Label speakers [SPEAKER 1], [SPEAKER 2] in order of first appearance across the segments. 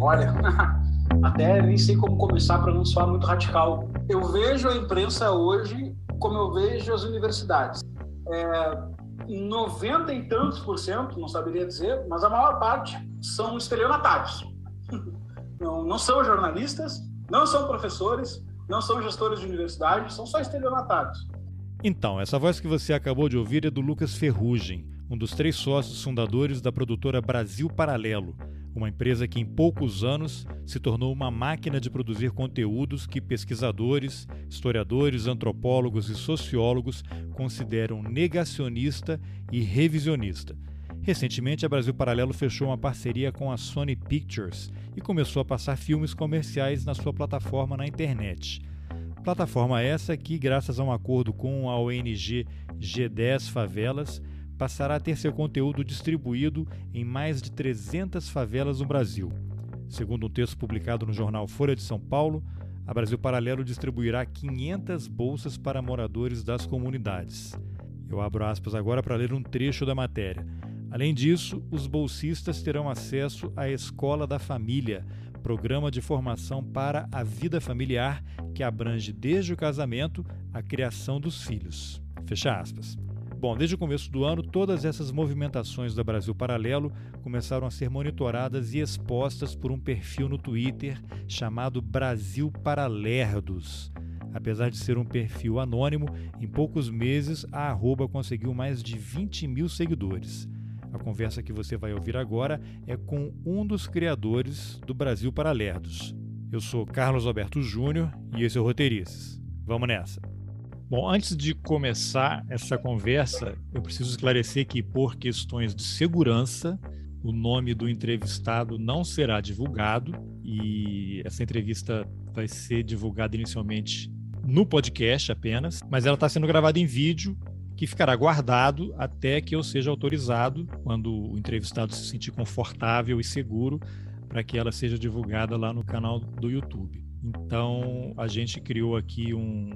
[SPEAKER 1] Olha, até nem sei como começar para não soar muito radical. Eu vejo a imprensa hoje como eu vejo as universidades. É, 90 e tantos por cento, não saberia dizer, mas a maior parte são estelionatários. Não, não são jornalistas, não são professores, não são gestores de universidade, são só estelionatários.
[SPEAKER 2] Então, essa voz que você acabou de ouvir é do Lucas Ferrugem, um dos três sócios fundadores da produtora Brasil Paralelo, uma empresa que em poucos anos se tornou uma máquina de produzir conteúdos que pesquisadores, historiadores, antropólogos e sociólogos consideram negacionista e revisionista. Recentemente, a Brasil Paralelo fechou uma parceria com a Sony Pictures e começou a passar filmes comerciais na sua plataforma na internet. Plataforma essa que, graças a um acordo com a ONG G10 Favelas, passará a ter seu conteúdo distribuído em mais de 300 favelas no Brasil. Segundo um texto publicado no jornal Folha de São Paulo, a Brasil Paralelo distribuirá 500 bolsas para moradores das comunidades. Eu abro aspas agora para ler um trecho da matéria. Além disso, os bolsistas terão acesso à Escola da Família, programa de formação para a vida familiar que abrange desde o casamento à criação dos filhos. Fecha aspas. Bom, desde o começo do ano, todas essas movimentações da Brasil Paralelo começaram a ser monitoradas e expostas por um perfil no Twitter chamado Brasil Paralerdos. Apesar de ser um perfil anônimo, em poucos meses a arroba conseguiu mais de 20 mil seguidores. A conversa que você vai ouvir agora é com um dos criadores do Brasil Paralerdos. Eu sou Carlos Alberto Júnior e esse é o Roteirices. Vamos nessa! Bom, antes de começar essa conversa, eu preciso esclarecer que, por questões de segurança, o nome do entrevistado não será divulgado e essa entrevista vai ser divulgada inicialmente no podcast apenas, mas ela está sendo gravada em vídeo que ficará guardado até que eu seja autorizado, quando o entrevistado se sentir confortável e seguro, para que ela seja divulgada lá no canal do YouTube. Então, a gente criou aqui um,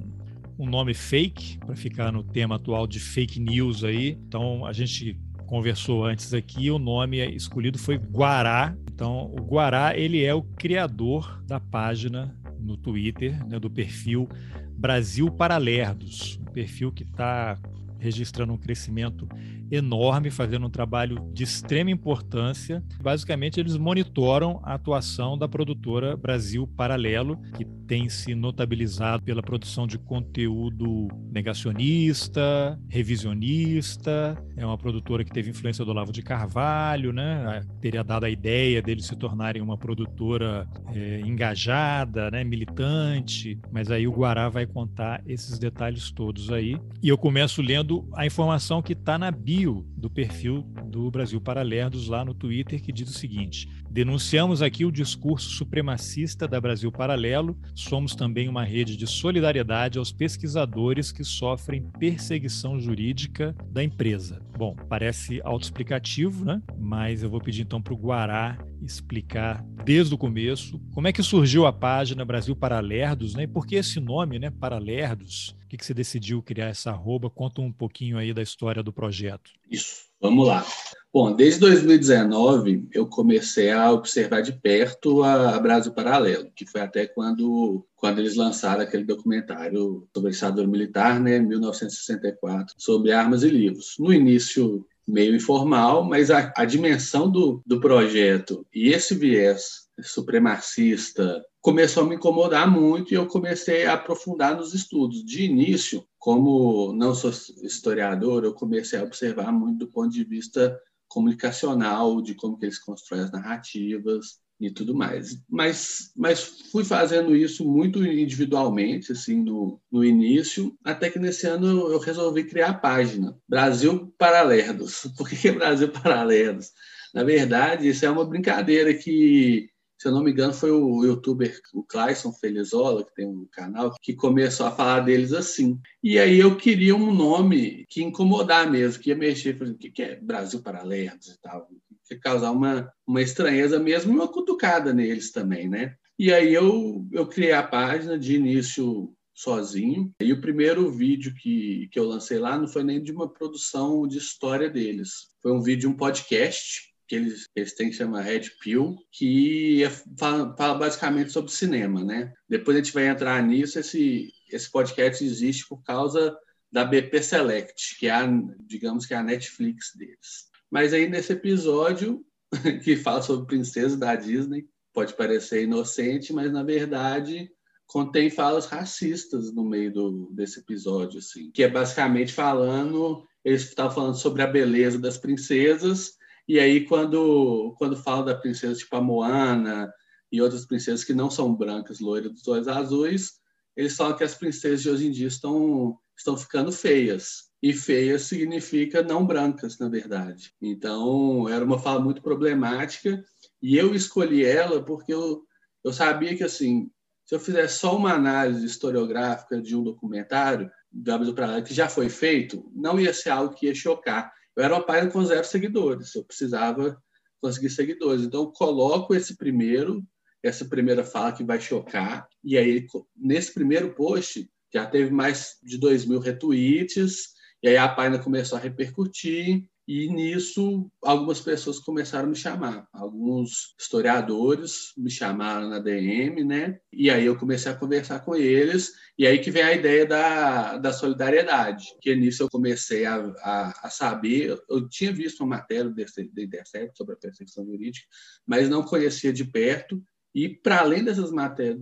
[SPEAKER 2] um nome fake para ficar no tema atual de fake news aí. Então a gente conversou antes aqui, o nome escolhido foi Guará. Então o Guará ele é o criador da página no Twitter, né, do perfil Brasil Paralerdos, um perfil que está registrando um crescimento enorme, fazendo um trabalho de extrema importância. Basicamente, eles monitoram a atuação da produtora Brasil Paralelo, que tem se notabilizado pela produção de conteúdo negacionista, revisionista. É uma produtora que teve influência do Olavo de Carvalho, né? Teria dado a ideia deles se tornarem uma produtora é, engajada, né? militante. Mas aí o Guará vai contar esses detalhes todos aí. E eu começo lendo a informação que está na bio do perfil do Brasil Paralerdos lá no Twitter, que diz o seguinte: Denunciamos aqui o discurso supremacista da Brasil Paralelo. Somos também uma rede de solidariedade aos pesquisadores que sofrem perseguição jurídica da empresa. Bom, parece autoexplicativo, né? Mas eu vou pedir então para o Guará explicar desde o começo como é que surgiu a página Brasil Paralerdos, né? E por que esse nome, né? Paralerdos? Que, que você decidiu criar essa arroba? Conta um pouquinho aí da história do projeto.
[SPEAKER 3] Isso, vamos lá. Bom, desde 2019 eu comecei a observar de perto a, Brasil Paralelo, que foi até quando, quando eles lançaram aquele documentário sobre a ditadura militar, né, 1964, sobre armas e livros. No início meio informal, mas a, a dimensão do, do projeto e esse viés supremacista começou a me incomodar muito e eu comecei a aprofundar nos estudos. De início, como não sou historiador, eu comecei a observar muito do ponto de vista comunicacional, de como que eles constroem as narrativas e tudo mais. Mas, mas fui fazendo isso muito individualmente, assim, no, no início, até que nesse ano eu resolvi criar a página Brasil Paralerdos. Por que Brasil Paralerdos? Na verdade, isso é uma brincadeira que se eu não me engano, foi o youtuber, o Clayson Felizola, que tem um canal, que começou a falar deles assim. E aí eu queria um nome que incomodar mesmo, que ia mexer, o que é Brasil Paralerdos e tal, que causar uma, uma estranheza mesmo e uma cutucada neles também, né? E aí eu, eu criei a página de início sozinho. E o primeiro vídeo que, que eu lancei lá não foi nem de uma produção de história deles. Foi um vídeo, um podcast, que eles, eles têm que chamar Red Pill, que é, fala, fala, basicamente sobre cinema, né? Depois a gente vai entrar nisso. Esse, esse podcast existe por causa da BP Select, que é, a, digamos que é a Netflix deles. Mas aí nesse episódio, que fala sobre princesa da Disney, pode parecer inocente, mas na verdade contém falas racistas no meio do, desse episódio, assim, que é basicamente falando, eles estavam falando sobre a beleza das princesas, e aí quando quando fala da princesa tipo a Moana e outras princesas que não são brancas, loiras, dos olhos azuis, eles falam que as princesas de hoje em dia estão estão ficando feias. E feias significa não brancas, na verdade. Então, era uma fala muito problemática e eu escolhi ela porque eu, eu sabia que, assim, se eu fizesse só uma análise historiográfica de um documentário do Abdul Pralé que já foi feito, não ia ser algo que ia chocar. Eu era uma página com zero seguidores, eu precisava conseguir seguidores. Então, eu coloco esse primeiro, essa primeira fala que vai chocar, e aí, nesse primeiro post, já teve mais de 2 mil retweets, e aí a página começou a repercutir, e nisso, algumas pessoas começaram a me chamar. Alguns historiadores me chamaram na DM, né? E aí eu comecei a conversar com eles. E aí que vem a ideia da, da solidariedade. Que nisso eu comecei a, a, a saber. Eu tinha visto uma matéria da Intercept sobre a perseguição jurídica, mas não conhecia de perto. E, para além dessas matérias,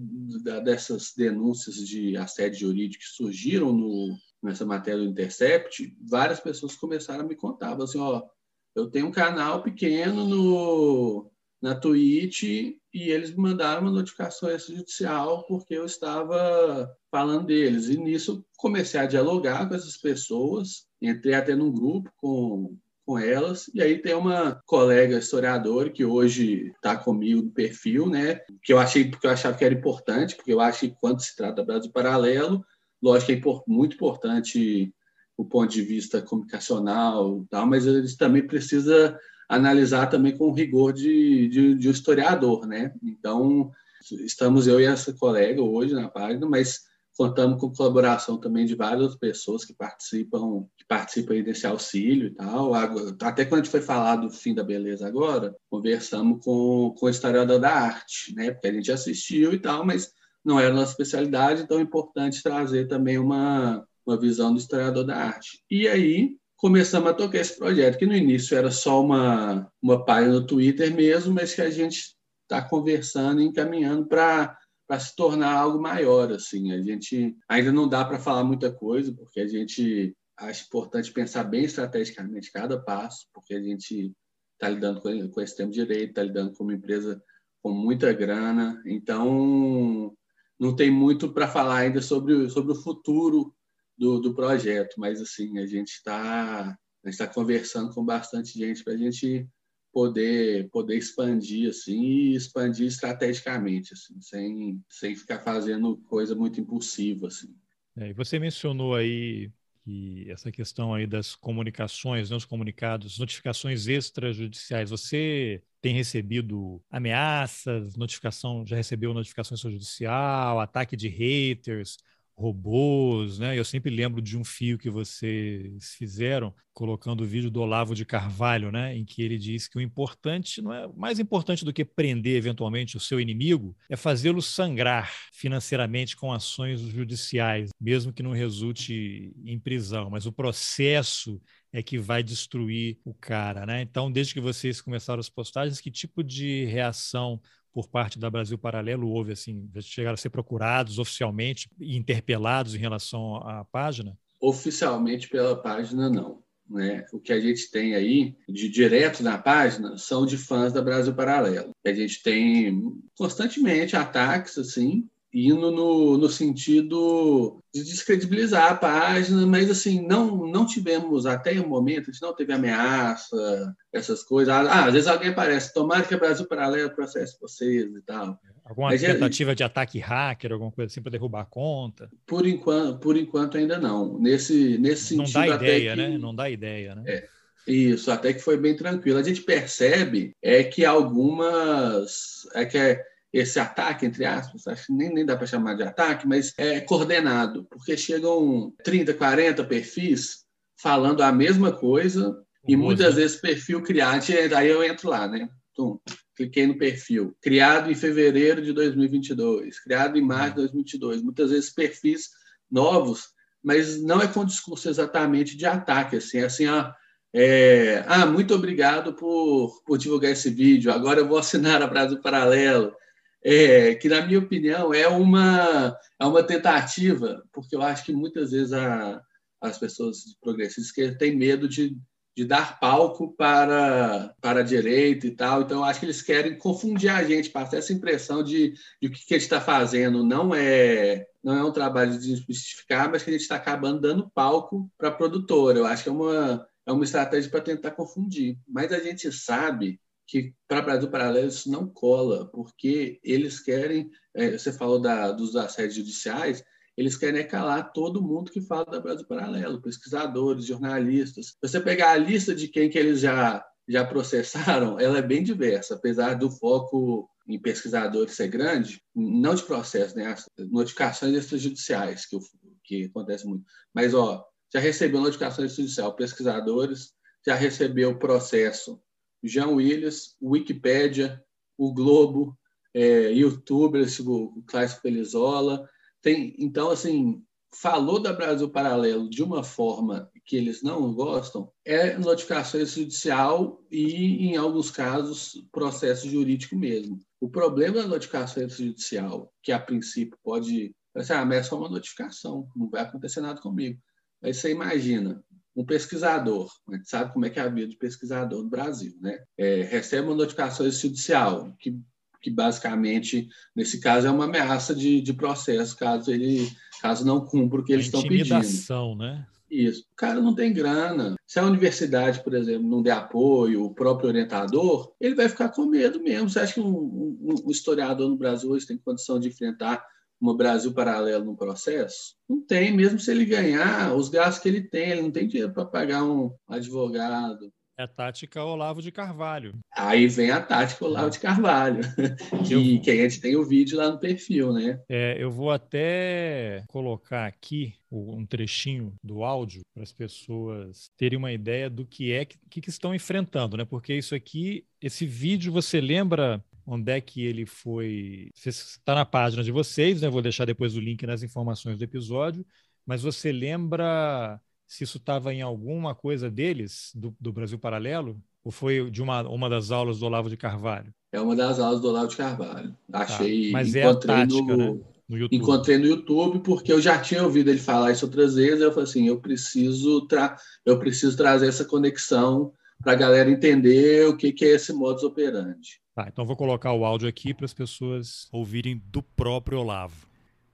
[SPEAKER 3] dessas denúncias de assédio jurídico que surgiram no, nessa matéria do Intercept, várias pessoas começaram a me contar, assim, ó, eu tenho um canal pequeno no, na Twitch e eles me mandaram uma notificação judicial porque eu estava falando deles. E nisso comecei a dialogar com essas pessoas, entrei até num grupo com, com elas, e aí tem uma colega historiadora que hoje está comigo no perfil, né, que eu achei, porque eu achava que era importante, porque eu acho que quando se trata do Brasil Paralelo, lógico que é muito importante o ponto de vista comunicacional, tal, mas eles também precisa analisar também com rigor de, de, de um historiador, né? Então estamos eu e essa colega hoje na página, mas contamos com colaboração também de várias pessoas que participam que participam desse auxílio e tal. Até quando a gente foi falar do fim da beleza agora, conversamos com, com o historiador da arte, né? Porque a gente assistiu e tal, mas não era nossa especialidade, então é importante trazer também uma, uma visão do historiador da arte. E aí começamos a tocar esse projeto, que no início era só uma, uma página no Twitter mesmo, mas que a gente está conversando e encaminhando para para se tornar algo maior assim a gente ainda não dá para falar muita coisa porque a gente acha importante pensar bem estrategicamente cada passo porque a gente está lidando com, com esse tempo direito está lidando com uma empresa com muita grana então não tem muito para falar ainda sobre, sobre o futuro do, do projeto, mas assim a gente está está conversando com bastante gente para a gente poder poder expandir assim e expandir estrategicamente assim sem, sem ficar fazendo coisa muito impulsiva assim.
[SPEAKER 2] É, e você mencionou aí que essa questão aí das comunicações, né, os comunicados, notificações extrajudiciais, você tem recebido ameaças, notificação, já recebeu notificação extrajudicial, ataque de haters, robôs, né? Eu sempre lembro de um fio que vocês fizeram colocando o vídeo do Olavo de Carvalho, né, em que ele diz que o importante não é mais importante do que prender eventualmente o seu inimigo é fazê-lo sangrar financeiramente com ações judiciais, mesmo que não resulte em prisão, mas o processo é que vai destruir o cara, né? Então, desde que vocês começaram as postagens, que tipo de reação por parte da Brasil Paralelo houve assim? Chegaram a ser procurados oficialmente e interpelados em relação à página?
[SPEAKER 3] Oficialmente pela página, não. Né? O que a gente tem aí de direto na página são de fãs da Brasil Paralelo. A gente tem constantemente ataques assim, indo no, no sentido de descredibilizar a página, mas assim, não, não tivemos até o momento, a gente não teve ameaça, essas coisas. Ah, às vezes alguém aparece, tomara que o Brasil Paralelo processe vocês e tal.
[SPEAKER 2] Alguma mas, é tentativa de ataque hacker, alguma coisa assim para derrubar a conta?
[SPEAKER 3] Por enquanto, por enquanto ainda não. Nesse, nesse
[SPEAKER 2] não
[SPEAKER 3] sentido.
[SPEAKER 2] Não dá ideia, que, né? Não dá ideia, né?
[SPEAKER 3] É. Isso, até que foi bem tranquilo. A gente percebe é que algumas. É que é, esse ataque, entre aspas, acho que nem, nem dá para chamar de ataque, mas é coordenado, porque chegam 30, 40 perfis falando a mesma coisa, E muitas vezes perfil criado, aí eu entro lá, né? Tum, cliquei no perfil. Criado em fevereiro de 2022, criado em março de 2022. Muitas vezes perfis novos, mas não é com discurso exatamente de ataque, assim, é assim, ah, é, ah, muito obrigado por, por divulgar esse vídeo, agora eu vou assinar a Brasil Paralelo, é, que, na minha opinião, é uma, é uma tentativa, porque eu acho que muitas vezes a, as pessoas progressistas que têm medo de de dar palco para, para a direita e tal. Então, acho que eles querem confundir a gente, passar essa impressão de, de o que a gente está fazendo não é, não é um trabalho de desmistificar, mas que a gente está acabando dando palco para a produtora. Eu acho que é uma, é uma estratégia para tentar confundir. Mas a gente sabe que para Brasil Paralelo isso não cola, porque eles querem, é, você falou da, dos assédios judiciais, eles querem calar todo mundo que fala da Brasil Paralelo, pesquisadores, jornalistas. Você pegar a lista de quem que eles já, já processaram, ela é bem diversa, apesar do foco em pesquisadores ser grande, não de processo, né? As notificações extrajudiciais, que, que acontece muito. Mas, ó, já recebeu notificação extrajudicial, pesquisadores, já recebeu processo Jean Willis, Wikipédia, o Globo, é, youtubers, o Clássico Pelizola, tem, então, assim, falou da Brasil Paralelo de uma forma que eles não gostam, é notificação judicial e, em alguns casos, processo jurídico mesmo. O problema da notificação judicial, que a princípio pode. Assim, ah, mas é só uma notificação, não vai acontecer nada comigo. Aí você imagina, um pesquisador, a gente sabe como é que é a vida de pesquisador no Brasil, né? É, recebe uma notificação judicial que que basicamente, nesse caso, é uma ameaça de, de processo, caso ele caso não cumpra o que eles estão pedindo.
[SPEAKER 2] Né?
[SPEAKER 3] Isso. O cara não tem grana. Se a universidade, por exemplo, não der apoio, o próprio orientador, ele vai ficar com medo mesmo. Você acha que um, um, um historiador no Brasil hoje tem condição de enfrentar um Brasil paralelo no processo? Não tem, mesmo se ele ganhar os gastos que ele tem, ele não tem dinheiro para pagar um advogado,
[SPEAKER 2] é a tática Olavo de Carvalho.
[SPEAKER 3] Aí vem a tática Olavo de Carvalho, que, eu... que a gente tem o vídeo lá no perfil, né?
[SPEAKER 2] É, eu vou até colocar aqui um trechinho do áudio para as pessoas terem uma ideia do que é que, que estão enfrentando, né? Porque isso aqui, esse vídeo, você lembra onde é que ele foi? Está na página de vocês, né? Vou deixar depois o link nas informações do episódio. Mas você lembra se isso estava em alguma coisa deles, do, do, Brasil Paralelo, ou foi de uma, uma das aulas do Olavo de Carvalho?
[SPEAKER 3] É uma das aulas do Olavo de Carvalho. Achei.
[SPEAKER 2] Tá. Mas é a tática, no, né?
[SPEAKER 3] No YouTube. Encontrei no YouTube porque eu já tinha ouvido ele falar isso outras vezes. Eu falei assim, eu preciso tra eu preciso trazer essa conexão para a galera entender o que, que é esse modus operandi.
[SPEAKER 2] Tá, então vou colocar o áudio aqui para as pessoas ouvirem do próprio Olavo.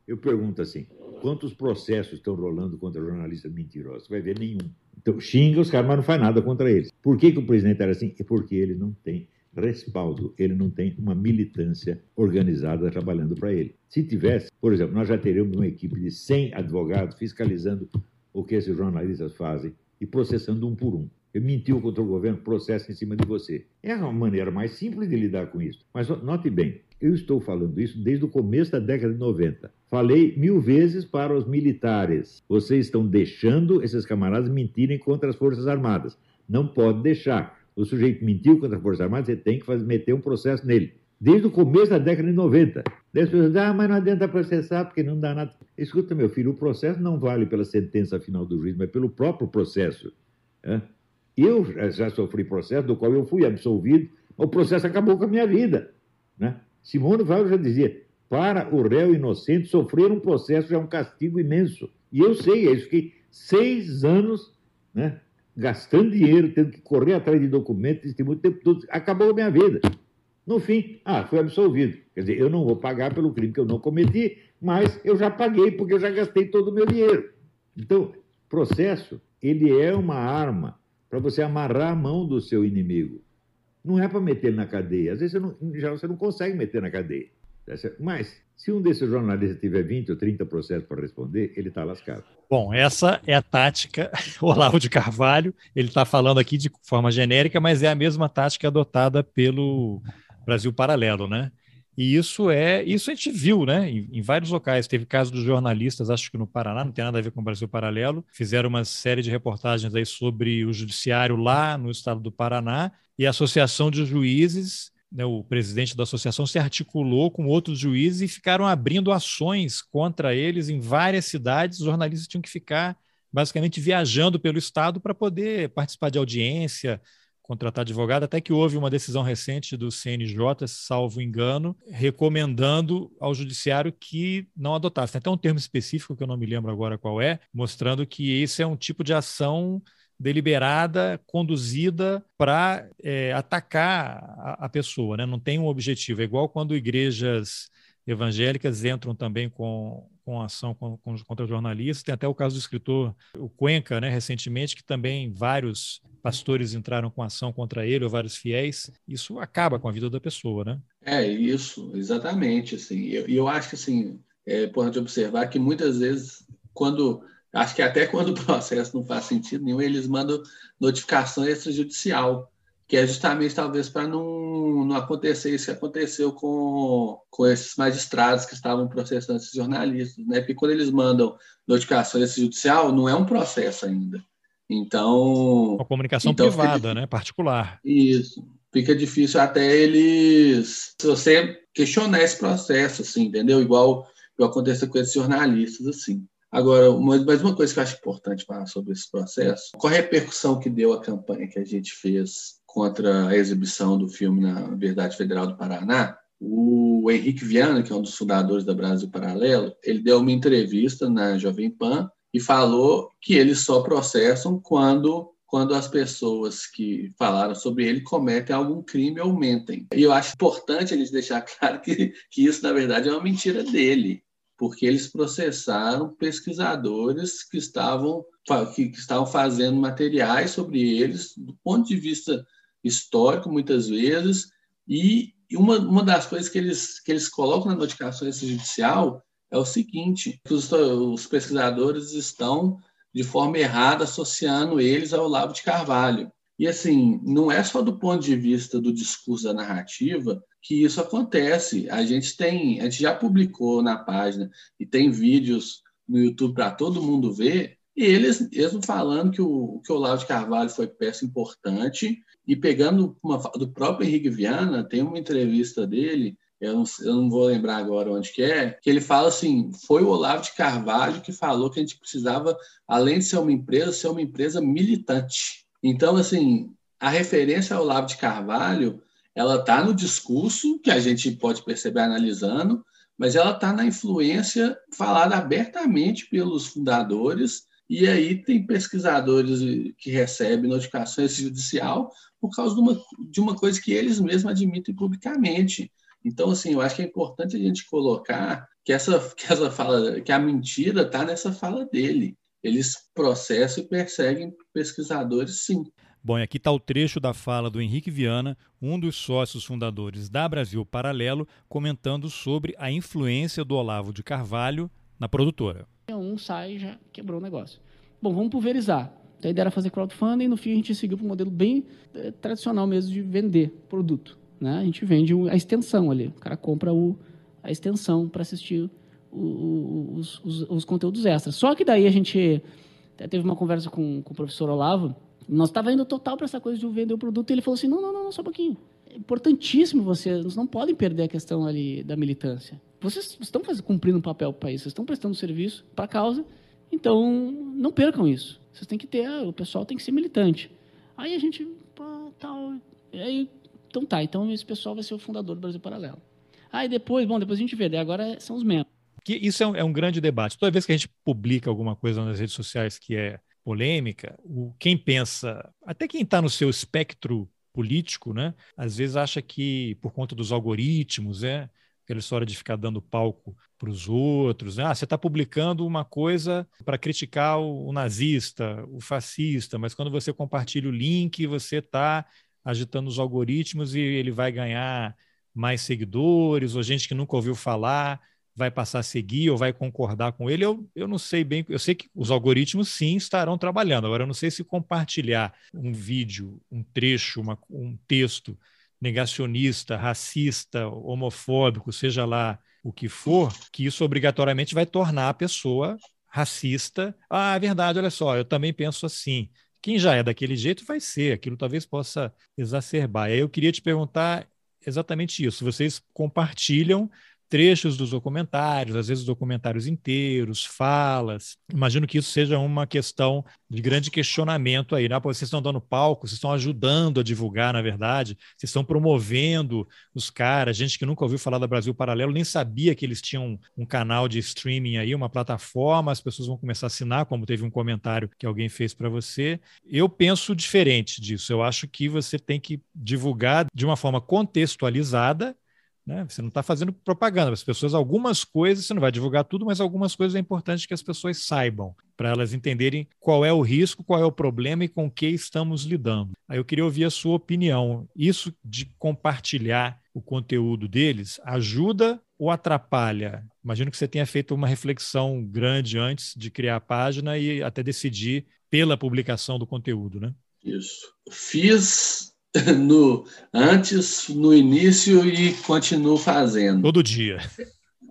[SPEAKER 4] Eu pergunto assim: quantos processos estão rolando contra jornalistas mentirosos? Você vai ver nenhum. Então, xinga os caras, mas não faz nada contra eles. Por que, que o presidente era assim? É porque ele não tem respaldo, ele não tem uma militância organizada trabalhando para ele. Se tivesse, por exemplo, nós já teríamos uma equipe de 100 advogados fiscalizando o que esses jornalistas fazem e processando um por um. Mentiu contra o governo, processo em cima de você. É a maneira mais simples de lidar com isso. Mas note bem, eu estou falando isso desde o começo da década de 90. Falei mil vezes para os militares: vocês estão deixando esses camaradas mentirem contra as Forças Armadas. Não pode deixar. O sujeito mentiu contra as Forças Armadas, você tem que fazer, meter um processo nele. Desde o começo da década de 90. Daí as pessoas dizem, ah, mas não adianta processar porque não dá nada. Escuta, meu filho, o processo não vale pela sentença final do juiz, mas pelo próprio processo. Eu já sofri processo do qual eu fui absolvido, o processo acabou com a minha vida. Né? Simone Weil já dizia: para o réu inocente, sofrer um processo é um castigo imenso. E eu sei, eu fiquei seis anos né, gastando dinheiro, tendo que correr atrás de documentos, testemunho, o tempo todo. Acabou a minha vida. No fim, ah, fui absolvido. Quer dizer, eu não vou pagar pelo crime que eu não cometi, mas eu já paguei porque eu já gastei todo o meu dinheiro. Então, processo, ele é uma arma para você amarrar a mão do seu inimigo. Não é para meter ele na cadeia. Às vezes você não, já você não consegue meter na cadeia. Tá Mas, se um desses jornalistas tiver 20 ou 30 processos para responder, ele está lascado.
[SPEAKER 2] Bom, essa é a tática Olavo de Carvalho. Ele está falando aqui de forma genérica, mas é a mesma tática adotada pelo Brasil Paralelo, né? E isso é, isso a gente viu, né, em, em, vários locais. Teve caso dos jornalistas, acho que no Paraná, não tem nada a ver com o Brasil Paralelo, fizeram uma série de reportagens aí sobre o judiciário lá no estado do Paraná e a associação de juízes né, o presidente da associação se articulou com outros juízes e ficaram abrindo ações contra eles em várias cidades. Os jornalistas tinham que ficar basicamente viajando pelo estado para poder participar de audiência, contratar advogado, até que houve uma decisão recente do CNJ, salvo engano, recomendando ao judiciário que não adotasse. Tem até um termo específico que eu não me lembro agora qual é, mostrando que esse é um tipo de ação deliberada, conduzida para é, atacar a, a, pessoa, né? não tem um objetivo. É igual quando igrejas evangélicas entram também com, com ação contra jornalistas. Tem até o caso do escritor o Cuenca, né, recentemente, que também vários pastores entraram com ação contra ele, ou vários fiéis. Isso acaba com a vida da pessoa, né?
[SPEAKER 3] É isso, exatamente. Assim, e eu, eu acho que assim é importante observar que muitas vezes quando Acho que até quando o processo não faz sentido nenhum, eles mandam notificação extrajudicial, que é justamente talvez para não, não acontecer isso que aconteceu com, com esses magistrados que estavam processando esses jornalistas, né? Porque quando eles mandam notificação extrajudicial, não é um processo ainda. Então.
[SPEAKER 2] Uma comunicação então privada, né? Particular.
[SPEAKER 3] Isso. Fica difícil até eles. Se você questionar esse processo, assim, entendeu? Igual, igual aconteceu com esses jornalistas, assim. Agora, mais uma coisa que eu acho importante falar sobre esse processo, qual a repercussão que deu a campanha que a gente fez contra a exibição do filme na Verdade Federal do Paraná? O Henrique Viana, que é um dos fundadores da Brasil Paralelo, ele deu uma entrevista na Jovem Pan e falou que eles só processam quando quando as pessoas que falaram sobre ele cometem algum crime ou mentem. E eu acho importante eles deixar claro que, que isso, na verdade, é uma mentira dele porque eles processaram pesquisadores que estavam, que, que estavam fazendo materiais sobre eles, do ponto de vista histórico, muitas vezes, e uma, uma das coisas que eles, que eles colocam na notificação judicial é o seguinte: os, os, pesquisadores estão, de forma errada, associando eles ao Olavo de Carvalho. E, assim, não é só do ponto de vista do discurso da narrativa, que isso acontece. A gente tem, a gente já publicou na página e tem vídeos no YouTube para todo mundo ver, e eles mesmo falando que o, que o Olavo de Carvalho foi peça importante, e pegando uma do próprio Henrique Viana, tem uma entrevista dele, eu não, eu não vou lembrar agora onde que é, que ele fala assim, foi o Olavo de Carvalho que falou que a gente precisava, além de ser uma empresa, ser uma empresa militante. Então, assim, a referência ao Olavo de Carvalho ela está no discurso, que a gente pode perceber analisando, mas ela está na influência falada abertamente pelos fundadores, e aí tem pesquisadores que recebem notificações judicial por causa de uma, de uma coisa que eles mesmos admitem publicamente. Então, assim, eu acho que é importante a gente colocar que essa, que essa fala, que a mentira está nessa fala dele. Eles processam e perseguem pesquisadores, sim.
[SPEAKER 2] Bom, e aqui está o trecho da fala do Henrique Viana, um dos sócios fundadores da Brasil Paralelo, comentando sobre a influência do Olavo de Carvalho na produtora.
[SPEAKER 5] Um sai já quebrou o negócio. Bom, vamos pulverizar. Então, a ideia era fazer crowdfunding e no fim a gente seguiu para um modelo bem eh, tradicional mesmo de vender produto. Né? A gente vende a extensão ali. O cara compra o, a extensão para assistir o, o, os, os, os, conteúdos extras. Só que daí a gente teve uma conversa com, com o professor Olavo nós estava indo total para essa coisa de vender o produto e ele falou assim: não, não, não, só um pouquinho. É importantíssimo vocês, não podem perder a questão ali da militância. Vocês estão cumprindo um papel para o país, vocês estão prestando serviço para a causa, então não percam isso. Vocês têm que ter, o pessoal tem que ser militante. Aí a gente, tal, aí, então tá, então esse pessoal vai ser o fundador do Brasil Paralelo. Aí depois, bom, depois a gente vê, agora são os membros.
[SPEAKER 2] Que isso é um, é um grande debate. Toda vez que a gente publica alguma coisa nas redes sociais que é polêmica, o, quem pensa, até quem está no seu espectro político, né, às vezes acha que por conta dos algoritmos, é aquela história de ficar dando palco para os outros, né? ah, você está publicando uma coisa para criticar o, nazista, o fascista, mas quando você compartilha o link, você está agitando os algoritmos e ele vai ganhar mais seguidores ou gente que nunca ouviu falar vai passar a seguir ou vai concordar com ele, eu, eu não sei bem. Eu sei que os algoritmos sim estarão trabalhando. Agora, eu não sei se compartilhar um vídeo, um trecho, uma, um texto negacionista, racista, homofóbico, seja lá o que for, que isso obrigatoriamente vai tornar a pessoa racista. Ah, é verdade, olha só, eu também penso assim. Quem já é daquele jeito vai ser, aquilo talvez possa exacerbar. E aí eu queria te perguntar exatamente isso. Vocês compartilham trechos dos documentários, às vezes documentários inteiros, falas. Imagino que isso seja uma questão de grande questionamento aí, né? Vocês estão dando palco, vocês estão ajudando a divulgar, na verdade, vocês estão promovendo os caras, gente que nunca ouviu falar da Brasil Paralelo, nem sabia que eles tinham um canal de streaming aí, uma plataforma, as pessoas vão começar a assinar, como teve um comentário que alguém fez para você. Eu penso diferente disso. Eu acho que você tem que divulgar de uma forma contextualizada né? Você não está fazendo propaganda. As pessoas, algumas coisas, você não vai divulgar tudo, mas algumas coisas é importante que as pessoas saibam, para elas entenderem qual é o risco, qual é o problema e com que estamos lidando. Aí eu queria ouvir a sua opinião. Isso de compartilhar o conteúdo deles ajuda ou atrapalha? Imagino que você tenha feito uma reflexão grande antes de criar a página e até decidir pela publicação do conteúdo, né?
[SPEAKER 3] Isso. Fiz no antes, no início e continuo fazendo.
[SPEAKER 2] Todo dia.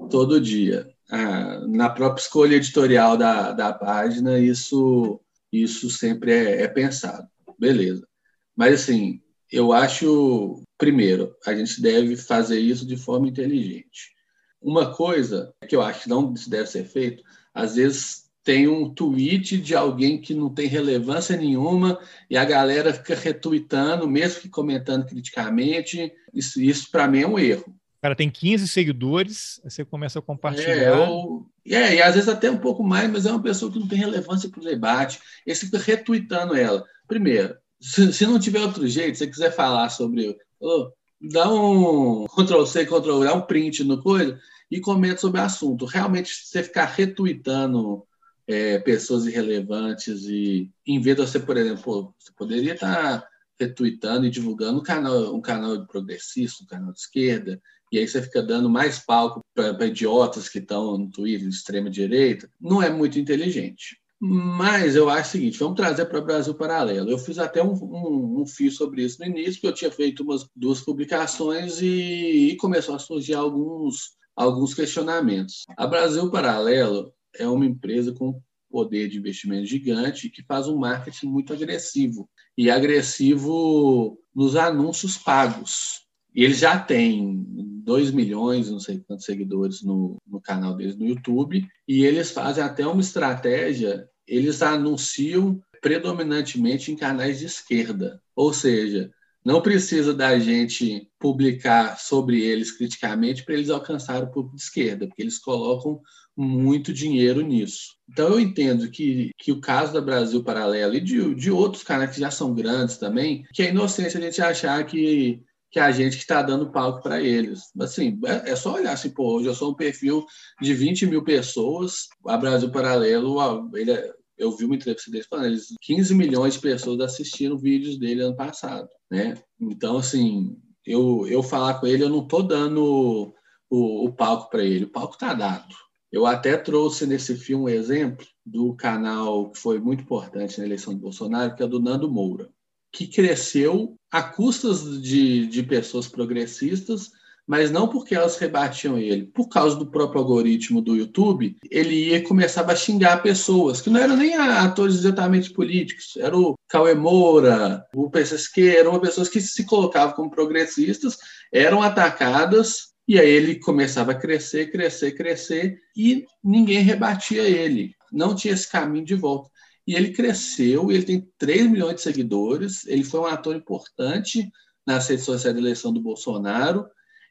[SPEAKER 3] Todo dia. Ah, na própria escolha editorial da, da página, isso, isso sempre é, é pensado. Beleza. Mas, assim, eu acho, primeiro, a gente deve fazer isso de forma inteligente. Uma coisa que eu acho que não deve ser feito, às vezes tem um tweet de alguém que não tem relevância nenhuma e a galera fica retweetando, mesmo que comentando criticamente. Isso, isso para mim é um erro.
[SPEAKER 2] O cara tem 15 seguidores, você começa a compartilhar.
[SPEAKER 3] É, eu, é, e às vezes até um pouco mais, mas é uma pessoa que não tem relevância para o debate. E você fica retweetando ela. Primeiro, se, se, não tiver outro jeito, se você quiser falar sobre. Oh, dá um Ctrl-C, Ctrl-V, dá um print no coisa e comenta sobre o assunto. Realmente, você ficar retweetando é, pessoas irrelevantes e em vez de você, por exemplo, você poderia estar retweetando e divulgando um canal, um canal de progressista, um canal de esquerda, e aí você fica dando mais palco para idiotas que estão no Twitter de extrema direita, não é muito inteligente. Mas eu acho o seguinte, vamos trazer para o Brasil Paralelo. Eu fiz até um, um, um fio sobre isso no início, porque eu tinha feito umas duas publicações e, e começou a surgir alguns, alguns questionamentos. A Brasil Paralelo é uma empresa com poder de investimento gigante que faz um marketing muito agressivo e agressivo nos anúncios pagos. E eles já têm 2 milhões, não sei quantos seguidores no, no canal deles no YouTube, e eles fazem até uma estratégia, eles anunciam predominantemente em canais de esquerda. Ou seja, não precisa da gente publicar sobre eles criticamente para eles alcançarem o público de esquerda, porque eles colocam muito dinheiro nisso. Então, eu entendo que, que o caso da Brasil Paralelo e de, de outros canais que já são grandes também, que é inocência a gente achar que, que a gente que está dando palco para eles. Assim, é, é, só olhar assim, pô, hoje eu sou um perfil de 20 mil pessoas, a Brasil Paralelo, ele é, eu vi uma entrevista deles falando, eles, 15 milhões de pessoas assistiram vídeos dele ano passado, né? Então, assim, eu, eu falar com ele, eu não estou dando o, o palco para ele, o palco está dado eu até trouxe nesse filme um exemplo do canal que foi muito importante na eleição do Bolsonaro, que é do Nando Moura, que cresceu a custas de, de pessoas progressistas, mas não porque elas rebatiam ele. Por causa do próprio algoritmo do YouTube, ele ia começar a xingar pessoas, que não eram nem atores exatamente políticos, era o Cauê Moura, o PSSQ, eram pessoas que se colocavam como progressistas, eram atacadas e aí ele começava a crescer, crescer, crescer e ninguém rebatia ele. Não tinha esse caminho de volta. E ele cresceu, ele tem 3 milhões de seguidores, ele foi um ator importante nas redes sociais da eleição do Bolsonaro.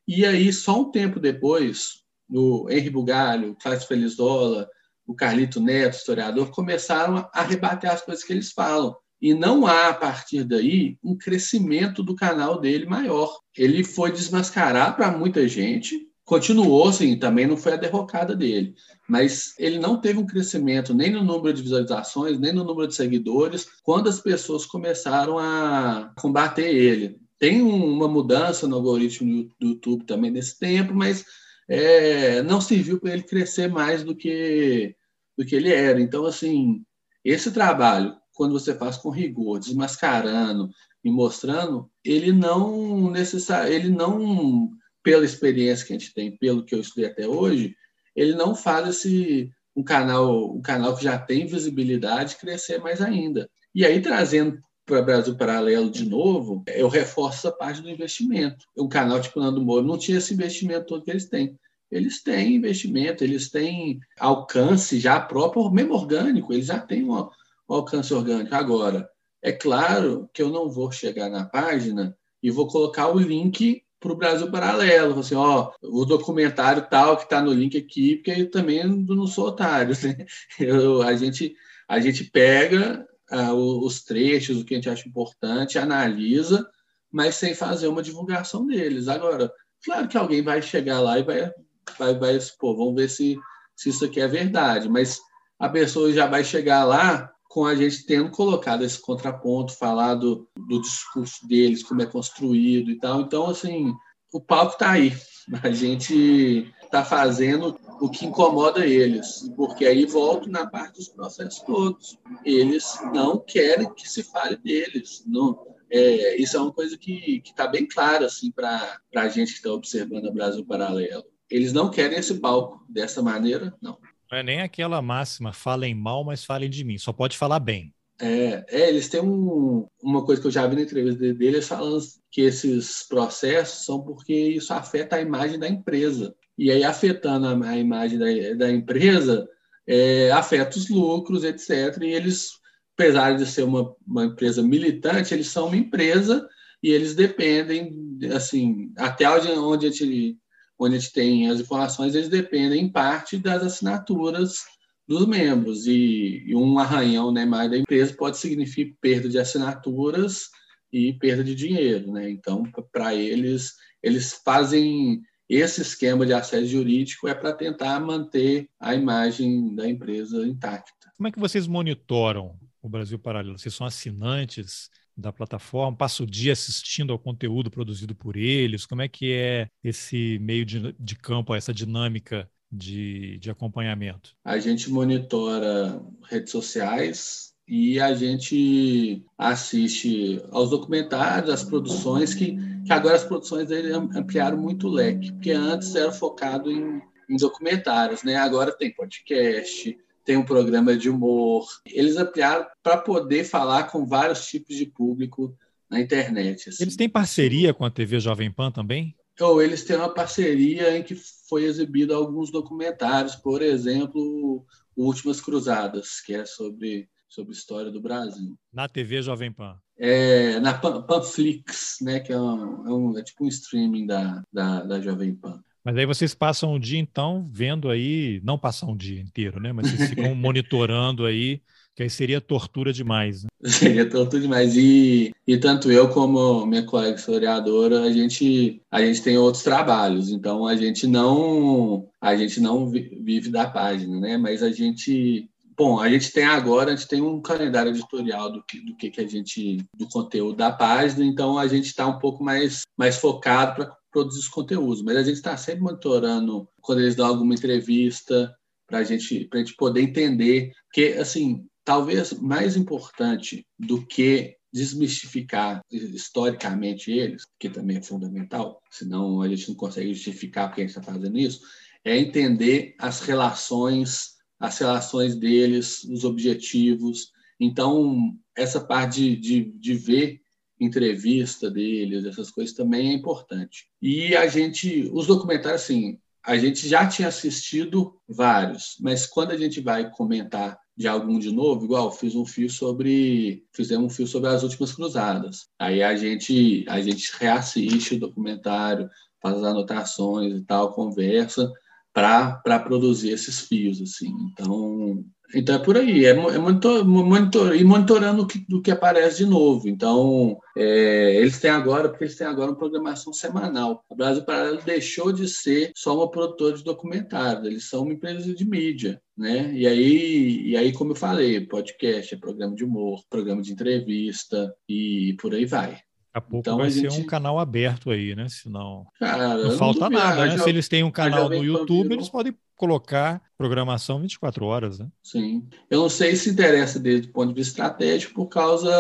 [SPEAKER 3] E aí, só um tempo depois, o Henri Bugalho, o Cláudio Felizola, o Carlito Neto, historiador, começaram a rebater as coisas que eles falam. E não há, a partir daí, um crescimento do canal dele maior. Ele foi desmascarar para muita gente, continuou, assim, também não foi a derrocada dele, mas ele não teve um crescimento nem no número de visualizações, nem no número de seguidores, quando as pessoas começaram a combater ele. Tem uma mudança no algoritmo do YouTube também nesse tempo, mas é, não serviu para ele crescer mais do que, do que ele era. Então, assim, esse trabalho quando você faz com rigor, desmascarando e mostrando, ele não necessário, ele não pela experiência que a gente tem, pelo que eu estudei até hoje, ele não faz esse um canal, um canal que já tem visibilidade crescer mais ainda. E aí trazendo para Brasil Paralelo de novo, eu reforço a parte do investimento. Um canal tipo Nando Moro não tinha esse investimento todo que eles têm. Eles têm investimento, eles têm alcance já próprio, mesmo orgânico, eles já têm um, um alcance orgânico. Agora, é claro que eu não vou chegar na página e vou colocar o link para o Brasil Paralelo. Assim, ó, o documentário tal que está no link aqui, porque eu também não sou otário. Né? Eu, a, gente, a gente pega ah, os trechos, o que a gente acha importante, analisa, mas sem fazer uma divulgação deles. Agora, claro que alguém vai chegar lá e vai, vai, vai pô, vamos ver se, se isso aqui é verdade, mas a pessoa já vai chegar lá com a gente tendo colocado esse contraponto, falado do discurso deles, como é construído e tal. Então, assim, o palco está aí. A gente está fazendo o que incomoda eles, porque aí volto na parte dos processos todos. Eles não querem que se fale deles. Não, é, isso é uma coisa que está bem clara assim, para a gente que está observando o Brasil Paralelo. Eles não querem esse palco dessa maneira, não.
[SPEAKER 2] Não é nem aquela máxima, falem mal, mas falem de mim. Só pode falar bem.
[SPEAKER 3] É, é eles têm um, uma coisa que eu já vi na entrevista deles falando que esses processos são porque isso afeta a imagem da empresa. E aí, afetando a, a imagem da, da empresa, é, afeta os lucros, etc. E eles, apesar de ser uma, uma empresa militante, eles são uma empresa e eles dependem, assim, até onde, onde a gente onde a gente tem as informações, eles dependem em parte das assinaturas dos membros. E, e um arranhão né, mais da empresa pode significar perda de assinaturas e perda de dinheiro. Né? Então, para eles, eles fazem esse esquema de acesso jurídico é para tentar manter a imagem da empresa intacta.
[SPEAKER 2] Como é que vocês monitoram o Brasil Paralelo? Vocês são assinantes? Da plataforma? Passa o dia assistindo ao conteúdo produzido por eles? Como é que é esse meio de, de campo, essa dinâmica de, de acompanhamento?
[SPEAKER 3] A gente monitora redes sociais e a gente assiste aos documentários, às produções, que, que agora as produções dele ampliaram muito o leque, porque antes era focado em, em documentários, né? Agora tem podcast, tem um programa de humor. Eles ampliaram para poder falar com vários tipos de público na internet.
[SPEAKER 2] Assim. Eles têm parceria com a TV Jovem Pan também?
[SPEAKER 3] Ou eles têm uma parceria em que foi exibido alguns documentários, por exemplo, Últimas Cruzadas, que é sobre sobre história do Brasil.
[SPEAKER 2] Na TV Jovem Pan.
[SPEAKER 3] É, na Pan, Panflix, né, que é, um, é, um, é tipo um streaming da, da, da Jovem Pan.
[SPEAKER 2] Mas aí vocês passam o dia, então, vendo aí, não passar um dia inteiro, né? Mas vocês ficam monitorando aí, que aí seria tortura demais. Né?
[SPEAKER 3] Seria tortura demais. E, e tanto eu como minha colega historiadora, a gente, a gente tem outros trabalhos, então a gente não a gente não vive da página, né? Mas a gente Bom, a gente tem agora, a gente tem um calendário editorial do que, do que, que a gente, do conteúdo da página, então a gente está um pouco mais, mais focado para produzir os conteúdos, mas a gente está sempre monitorando quando eles dão alguma entrevista para gente, a gente poder entender que, assim, talvez mais importante do que desmistificar historicamente eles, que também é fundamental, senão a gente não consegue justificar porque a gente está fazendo isso, é entender as relações, as relações deles, os objetivos. Então, essa parte de, de, de ver entrevista deles, essas coisas também é importante. E a gente, os documentários, assim, a gente já tinha assistido vários, mas quando a gente vai comentar de algum de novo, igual fiz um fio sobre, fizemos um fio sobre as últimas cruzadas. Aí a gente a gente reassiste o documentário, faz as anotações e tal, conversa para produzir esses fios assim. Então então é por aí, é, é monitor, monitor, e monitorando o que, do que aparece de novo. Então, é, eles têm agora, porque eles têm agora uma programação semanal. A Brasil Paralelo deixou de ser só uma produtora de documentários, eles são uma empresa de mídia. Né? E aí, e aí, como eu falei, podcast, é programa de humor, programa de entrevista e por aí vai.
[SPEAKER 2] a pouco então, vai ser um canal aberto aí, né? Senão Cara, não falta
[SPEAKER 3] não
[SPEAKER 2] nada, né? Já, Se eles têm um canal no YouTube, eles podem colocar programação 24 horas, né?
[SPEAKER 3] Sim. Eu não sei se interessa desde o ponto de vista estratégico, por causa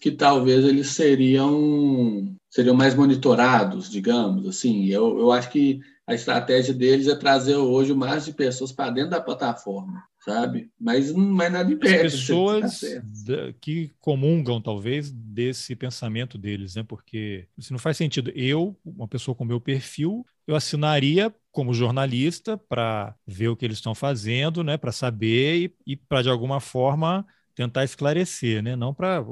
[SPEAKER 3] que talvez eles seriam seriam mais monitorados, digamos, assim. Eu, eu acho que a estratégia deles é trazer hoje mais de pessoas para dentro da plataforma sabe? Mas não é nada impede.
[SPEAKER 2] As pessoas que comungam, talvez, desse pensamento deles, né? Porque isso não faz sentido. Eu, uma pessoa com meu perfil, eu assinaria como jornalista para ver o que eles estão fazendo, né? Para saber e, e para, de alguma forma, tentar esclarecer, né? Não para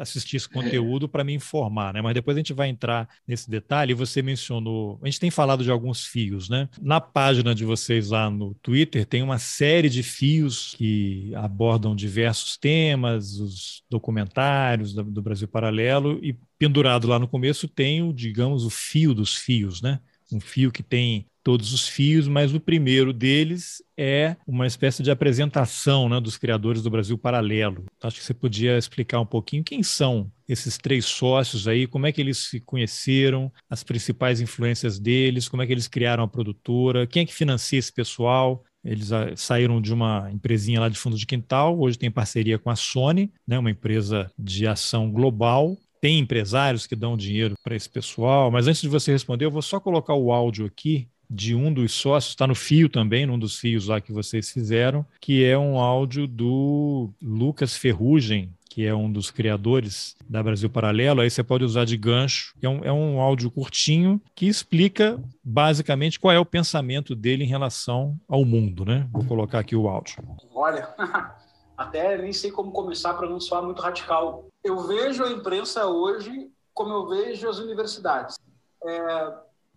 [SPEAKER 2] assistir esse conteúdo para me informar, né? Mas depois a gente vai entrar nesse detalhe. Você mencionou, a gente tem falado de alguns fios, né? Na página de vocês lá no Twitter tem uma série de fios que abordam diversos temas, os documentários do Brasil Paralelo e pendurado lá no começo tem o, digamos, o fio dos fios, né? Um fio que tem todos os fios, mas o primeiro deles é uma espécie de apresentação né, dos criadores do Brasil Paralelo. Acho que você podia explicar um pouquinho quem são esses três sócios aí, como é que eles se conheceram, as principais influências deles, como é que eles criaram a produtora, quem é que financia esse pessoal, eles ah, saíram de uma empresinha lá de fundo de quintal, hoje tem parceria com a Sony, né, uma empresa de ação global. Tem empresários que dão dinheiro para esse pessoal, mas antes de você responder, eu vou só colocar o áudio aqui de um dos sócios, está no fio também, num dos fios lá que vocês fizeram, que é um áudio do Lucas Ferrugem, que é um dos criadores da Brasil Paralelo, aí você pode usar de gancho. É um, é um áudio curtinho que explica basicamente qual é o pensamento dele em relação ao mundo, né? Vou colocar aqui o áudio.
[SPEAKER 1] Olha, até nem sei como começar para não soar muito radical. Eu vejo a imprensa hoje como eu vejo as universidades. É,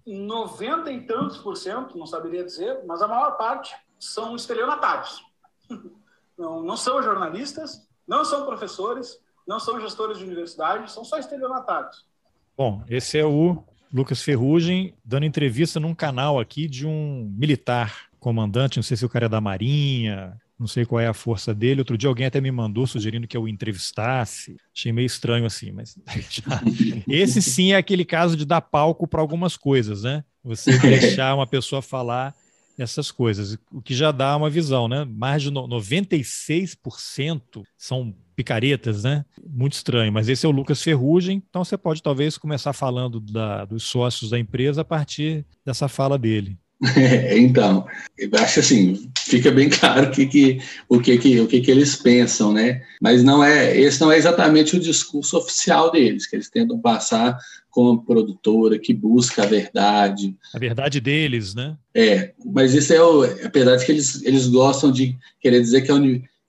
[SPEAKER 1] 90 e tantos por cento, não saberia dizer, mas a maior parte são estelionatários. Não, não são jornalistas, não são professores, não são gestores de universidade, são só estelionatários.
[SPEAKER 2] Bom, esse é o Lucas Ferrugem dando entrevista num canal aqui de um militar comandante, não sei se o cara é da Marinha, não sei qual é a força dele. Outro dia alguém até me mandou sugerindo que eu o entrevistasse. Achei meio estranho assim, mas esse sim é aquele caso de dar palco para algumas coisas, né? Você deixar uma pessoa falar essas coisas, o que já dá uma visão, né? Mais de 96% são picaretas, né? Muito estranho, mas esse é o Lucas Ferrugem, então você pode talvez começar falando da, dos sócios da empresa a partir dessa fala dele.
[SPEAKER 3] então, eu acho assim, fica bem claro que, que, o, que, que, o que, que eles pensam, né? Mas não é, esse não é exatamente o discurso oficial deles, que eles tentam passar como produtora que busca a verdade.
[SPEAKER 2] A verdade deles, né?
[SPEAKER 3] É, mas isso é o, apesar de que eles, eles gostam de querer dizer que a,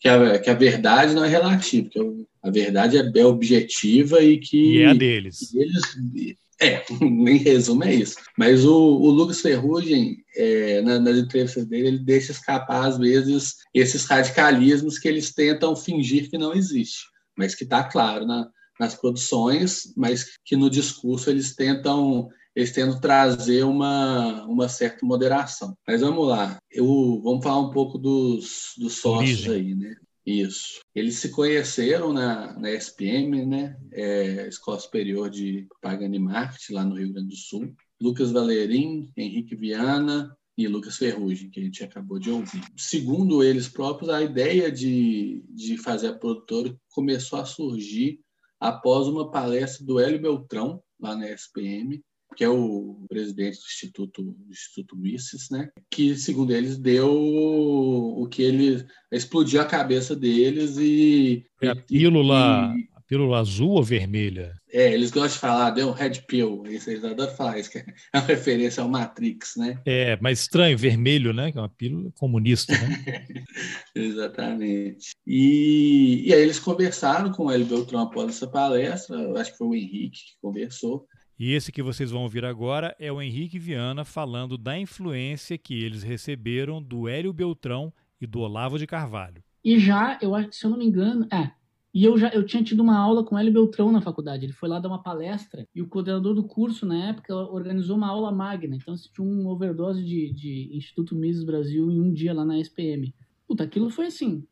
[SPEAKER 3] que a, que a verdade não é relativa, que a verdade é, é objetiva e que.
[SPEAKER 2] E é a deles.
[SPEAKER 3] Eles, é, em resumo é isso. Mas o, o Lucas Ferrugem, é, na, nas entrevistas dele, ele deixa escapar, às vezes, esses radicalismos que eles tentam fingir que não existe, mas que está claro na, nas produções, mas que no discurso eles tentam eles tentam trazer uma, uma certa moderação. Mas vamos lá, eu, vamos falar um pouco dos, dos sócios Origem. aí, né? Isso. Eles se conheceram na, na SPM, né? É, Escola Superior de Propaganda e Marketing, lá no Rio Grande do Sul. Lucas Valerim, Henrique Viana e Lucas Ferrugem, que a gente acabou de ouvir. Segundo eles próprios, a ideia de, de fazer a produtora começou a surgir após uma palestra do Hélio Beltrão, lá na SPM, que é o presidente do Instituto, do Instituto Mises, né? Que, segundo eles, deu o que ele explodiu a cabeça deles e.
[SPEAKER 2] É a pílula, e, a pílula azul ou vermelha?
[SPEAKER 3] É, eles gostam de falar, deu um red pill, isso, eles adoram falar isso, que é uma referência ao Matrix, né?
[SPEAKER 2] É, mas estranho, vermelho, né? Que é uma pílula comunista, né?
[SPEAKER 3] Exatamente. E, e aí eles conversaram com o Hélio Beltrão após essa palestra, acho que foi o Henrique que conversou,
[SPEAKER 2] e esse que vocês vão ouvir agora é o Henrique Viana falando da influência que eles receberam do Hélio Beltrão e do Olavo de Carvalho.
[SPEAKER 5] E já, eu acho, se eu não me engano, é, e eu já eu tinha tido uma aula com o Hélio Beltrão na faculdade. Ele foi lá dar uma palestra e o coordenador do curso, na época, organizou uma aula magna. Então, tinha um overdose de, de Instituto Mises Brasil em um dia lá na SPM. Puta, aquilo foi assim,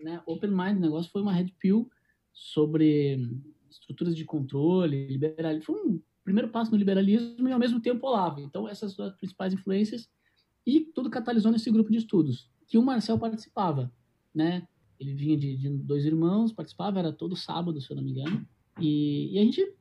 [SPEAKER 5] né? Open mind, o negócio foi uma red pill sobre estruturas de controle, liberalismo. Foi um primeiro passo no liberalismo e ao mesmo tempo Olavo. Então, essas duas principais influências e tudo catalisou nesse grupo de estudos, que o Marcel participava, né? Ele vinha de, de dois irmãos, participava, era todo sábado, se eu não me engano. E, e a gente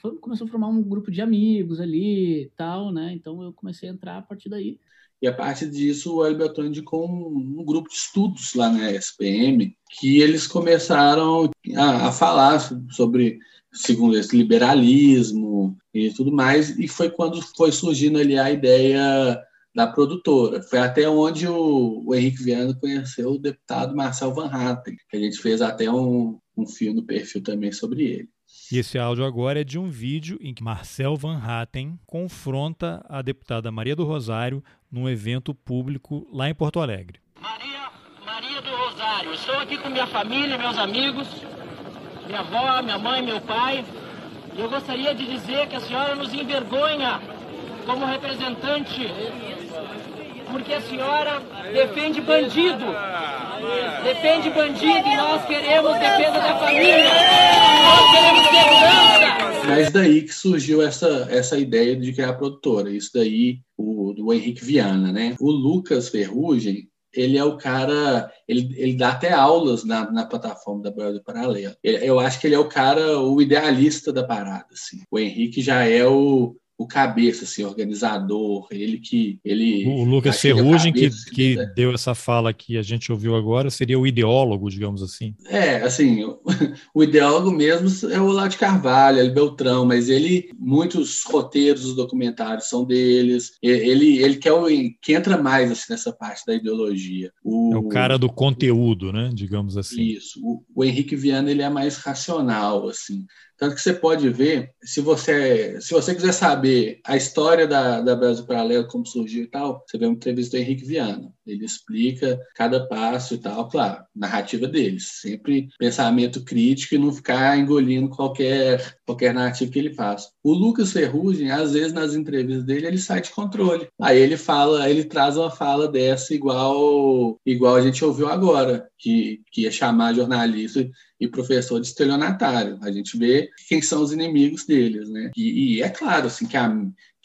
[SPEAKER 5] foi, começou a formar um grupo de amigos ali tal, né? Então eu comecei a entrar a partir daí.
[SPEAKER 3] E a partir disso, o Hélio indicou um, um, grupo de estudos lá na SPM, que eles começaram a, a falar sobre, segundo esse liberalismo e tudo mais, e foi quando foi surgindo ali a ideia da produtora. Foi até onde o, o Henrique Viana conheceu o deputado Marcel Van Hatten, que a gente fez até um, um fio no perfil também sobre ele.
[SPEAKER 2] E esse áudio agora é de um vídeo em que Marcel Van Hatten confronta a deputada Maria do Rosário num evento público lá em Porto Alegre.
[SPEAKER 6] Maria, Maria do Rosário, estou aqui com minha família, meus amigos, minha avó, minha mãe, meu pai. E eu gostaria de dizer que a senhora nos envergonha como representante porque a senhora defende bandido. Defende bandido e nós queremos defesa da família. Nós queremos segurança.
[SPEAKER 3] Mas daí que surgiu essa, essa ideia de criar a produtora. Isso daí, o, do Henrique Viana, né? O Lucas Ferrugem, ele é o cara, ele, ele dá até aulas na, na plataforma da Brasil Paralelo. Eu acho que ele é o cara, o idealista da parada, assim. O Henrique já é o, o cabeça, assim, organizador, ele que ele
[SPEAKER 2] o Lucas Ferrugem que, cabeça, que né? deu essa fala que a gente ouviu agora seria o ideólogo, digamos assim.
[SPEAKER 3] É, assim, o, o ideólogo mesmo é o Olavo de Carvalho, ele Beltrão, mas ele muitos roteiros dos documentários são deles. Ele ele quer o que entra mais assim nessa parte da ideologia.
[SPEAKER 2] O, é o cara do conteúdo, né, digamos assim.
[SPEAKER 3] Isso. O, o Henrique Viana ele é mais racional, assim. Tanto que você pode ver, se você, se você quiser saber a história da, da Brasil Paralelo, como surgiu e tal, você vê uma entrevista do Henrique Viana. Ele explica cada passo e tal, claro, narrativa deles. Sempre pensamento crítico e não ficar engolindo qualquer, qualquer narrativa que ele faz. O Lucas Ferrugem, às vezes, nas entrevistas dele, ele sai de controle. Aí ele fala, ele traz uma fala dessa igual, igual a gente ouviu agora, que, que ia chamar jornalista e professor de estelionatário. A gente vê quem são os inimigos deles, né? E, e é claro, assim, que a,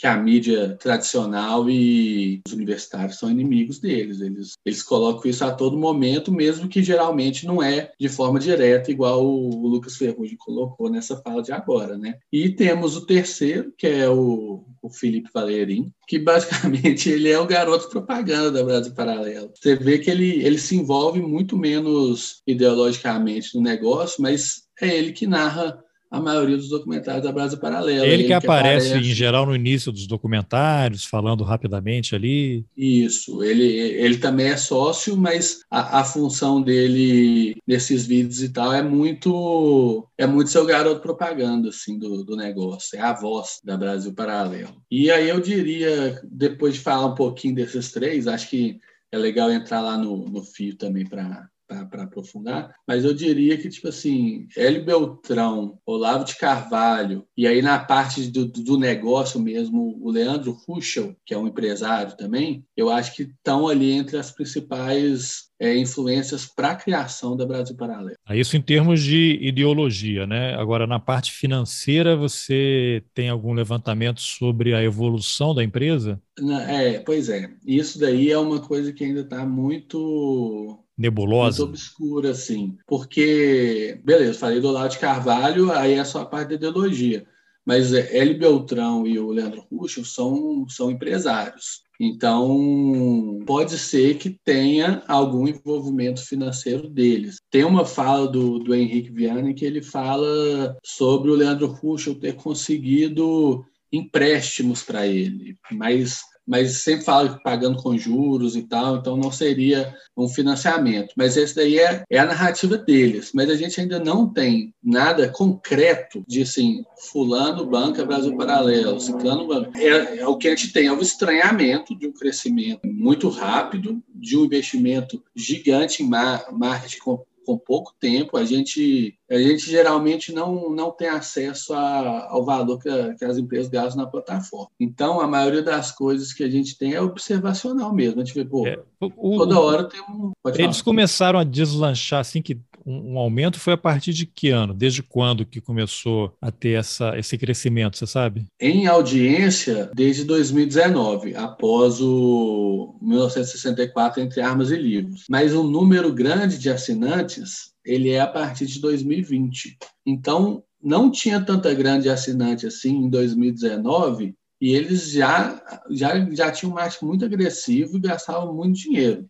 [SPEAKER 3] que a mídia tradicional e os universitários são inimigos deles. Eles, eles colocam isso a todo momento, mesmo que geralmente não é de forma direta, igual o, Lucas Ferrugem colocou nessa fala de agora, né? E temos o terceiro, que é o, o Felipe Valerim, que basicamente ele é o garoto propaganda da Brasil Paralelo. Você vê que ele, ele se envolve muito menos ideologicamente no negócio, mas é ele que narra a maioria dos documentários da Brasil Paralela.
[SPEAKER 2] Ele, ele que, aparece, aparece, em geral, no início dos documentários, falando rapidamente ali.
[SPEAKER 3] Isso, ele, ele também é sócio, mas a, a função dele nesses vídeos e tal é muito é muito seu garoto propaganda assim, do, do negócio, é a voz da Brasil Paralelo. E aí eu diria, depois de falar um pouquinho desses três, acho que é legal entrar lá no, no fio também para para aprofundar, mas eu diria que, tipo assim, Hélio Beltrão, Olavo de Carvalho, e aí na parte do, do negócio mesmo, o Leandro Ruschel, que é um empresário também, eu acho que estão ali entre as principais é, influências para a criação da Brasil Paralelo.
[SPEAKER 2] Isso em termos de ideologia, né? Agora, na parte financeira, você tem algum levantamento sobre a evolução da empresa?
[SPEAKER 3] É, pois é. Isso daí é uma coisa que ainda está muito
[SPEAKER 2] nebulosa?
[SPEAKER 3] Muito obscura, assim. Porque, beleza, falei do Olavo de Carvalho, aí é só a parte da ideologia. Mas é, Hélio Beltrão e o Leandro Russo são, são empresários. Então, pode ser que tenha algum envolvimento financeiro deles. Tem uma fala do, do Henrique Vianney que ele fala sobre o Leandro Russo ter conseguido empréstimos para ele, mas mas sempre fala pagando com juros e tal, então não seria um financiamento. Mas esse daí é, é a narrativa deles. Mas a gente ainda não tem nada concreto de assim, fulano banca Brasil Paralelo, ciclano banca. É, é o que a gente tem, é o estranhamento de um crescimento muito rápido, de um investimento gigante em marketing com pouco tempo, a gente, a gente geralmente não, não tem acesso a, ao valor que, a, que, as empresas gastam na plataforma. Então, a maioria das coisas que a gente tem é observacional mesmo. A gente vê, pô, é, o, toda hora tem um.
[SPEAKER 2] eles começaram a deslanchar assim que um, um, aumento foi a partir de que ano? Desde quando que começou a ter essa, esse crescimento, você sabe?
[SPEAKER 3] Em audiência, desde 2019, após o 1964 entre armas e livros. Mas o número grande de assinantes, ele é a partir de 2020. Então, não tinha tanta grande assinante assim em 2019 e eles já, já, já tinham um marketing muito agressivo e gastavam muito dinheiro.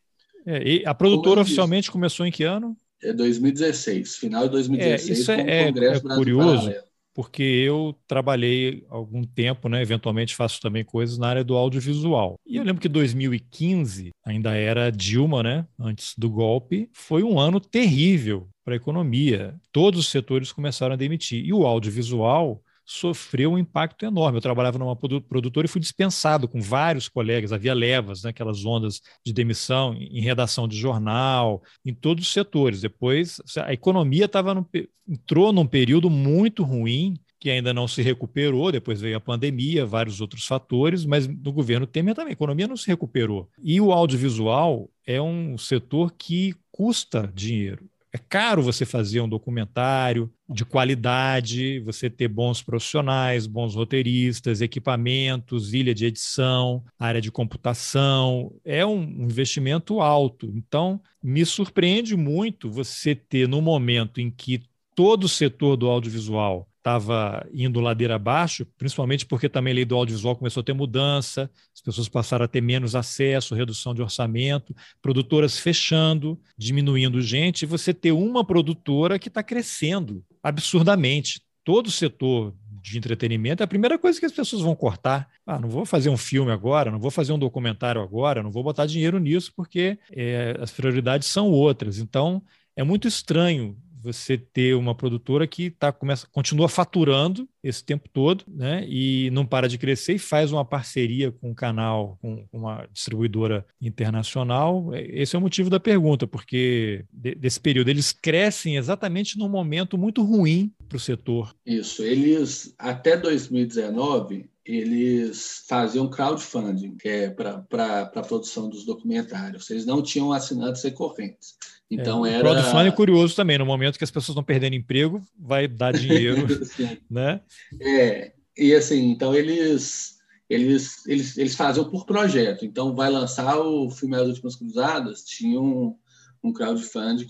[SPEAKER 2] É, a produtora oficialmente começou em que ano?
[SPEAKER 3] É 2016, final de 2016.
[SPEAKER 2] É, isso é, é curioso, porque eu trabalhei algum tempo, né? Eventualmente faço também coisas na área do audiovisual. E eu lembro que 2015 ainda era Dilma, né? Antes do golpe, foi um ano terrível para a economia. Todos os setores começaram a demitir. E o audiovisual sofreu um impacto enorme. Eu trabalhava numa produtora e fui dispensado com vários colegas, havia levas, né, aquelas ondas de demissão em redação de jornal, em todos os setores. Depois, a economia tava entrou num período muito ruim, que ainda não se recuperou, depois veio a pandemia, vários outros fatores, mas no governo Temer também, a economia não se recuperou. E o audiovisual é um setor que custa dinheiro. É caro você fazer um documentário de qualidade, você ter bons profissionais, bons roteiristas, equipamentos, ilha de edição, área de computação. É um investimento alto. Então, me surpreende muito você ter, no momento em que todo o setor do audiovisual estava indo ladeira abaixo, principalmente porque também a lei do audiovisual começou a ter mudança, as pessoas passaram a ter menos acesso, redução de orçamento, produtoras fechando, diminuindo gente, e você ter uma produtora que está crescendo absurdamente. Todo o setor de entretenimento é a primeira coisa que as pessoas vão cortar. Ah, não vou fazer um filme agora, não vou fazer um documentário agora, não vou botar dinheiro nisso porque é, as prioridades são outras. Então, é muito estranho você ter uma produtora que tá, começa, continua faturando esse tempo todo, né? E não para de crescer e faz uma parceria com um canal, com uma distribuidora internacional. Esse é o motivo da pergunta, porque desse período eles crescem exatamente num momento muito ruim para o setor.
[SPEAKER 3] Isso, eles até 2019 eles faziam crowdfunding, é para a produção dos documentários. Eles não tinham assinantes recorrentes. Então é, era.
[SPEAKER 2] O crowdfunding é curioso também, no momento que as pessoas estão perdendo emprego, vai dar dinheiro, né?
[SPEAKER 3] É, e assim, então eles eles, eles, eles faziam por projeto. Então, vai lançar o filme As Últimas Cruzadas, tinha um, crowdfunding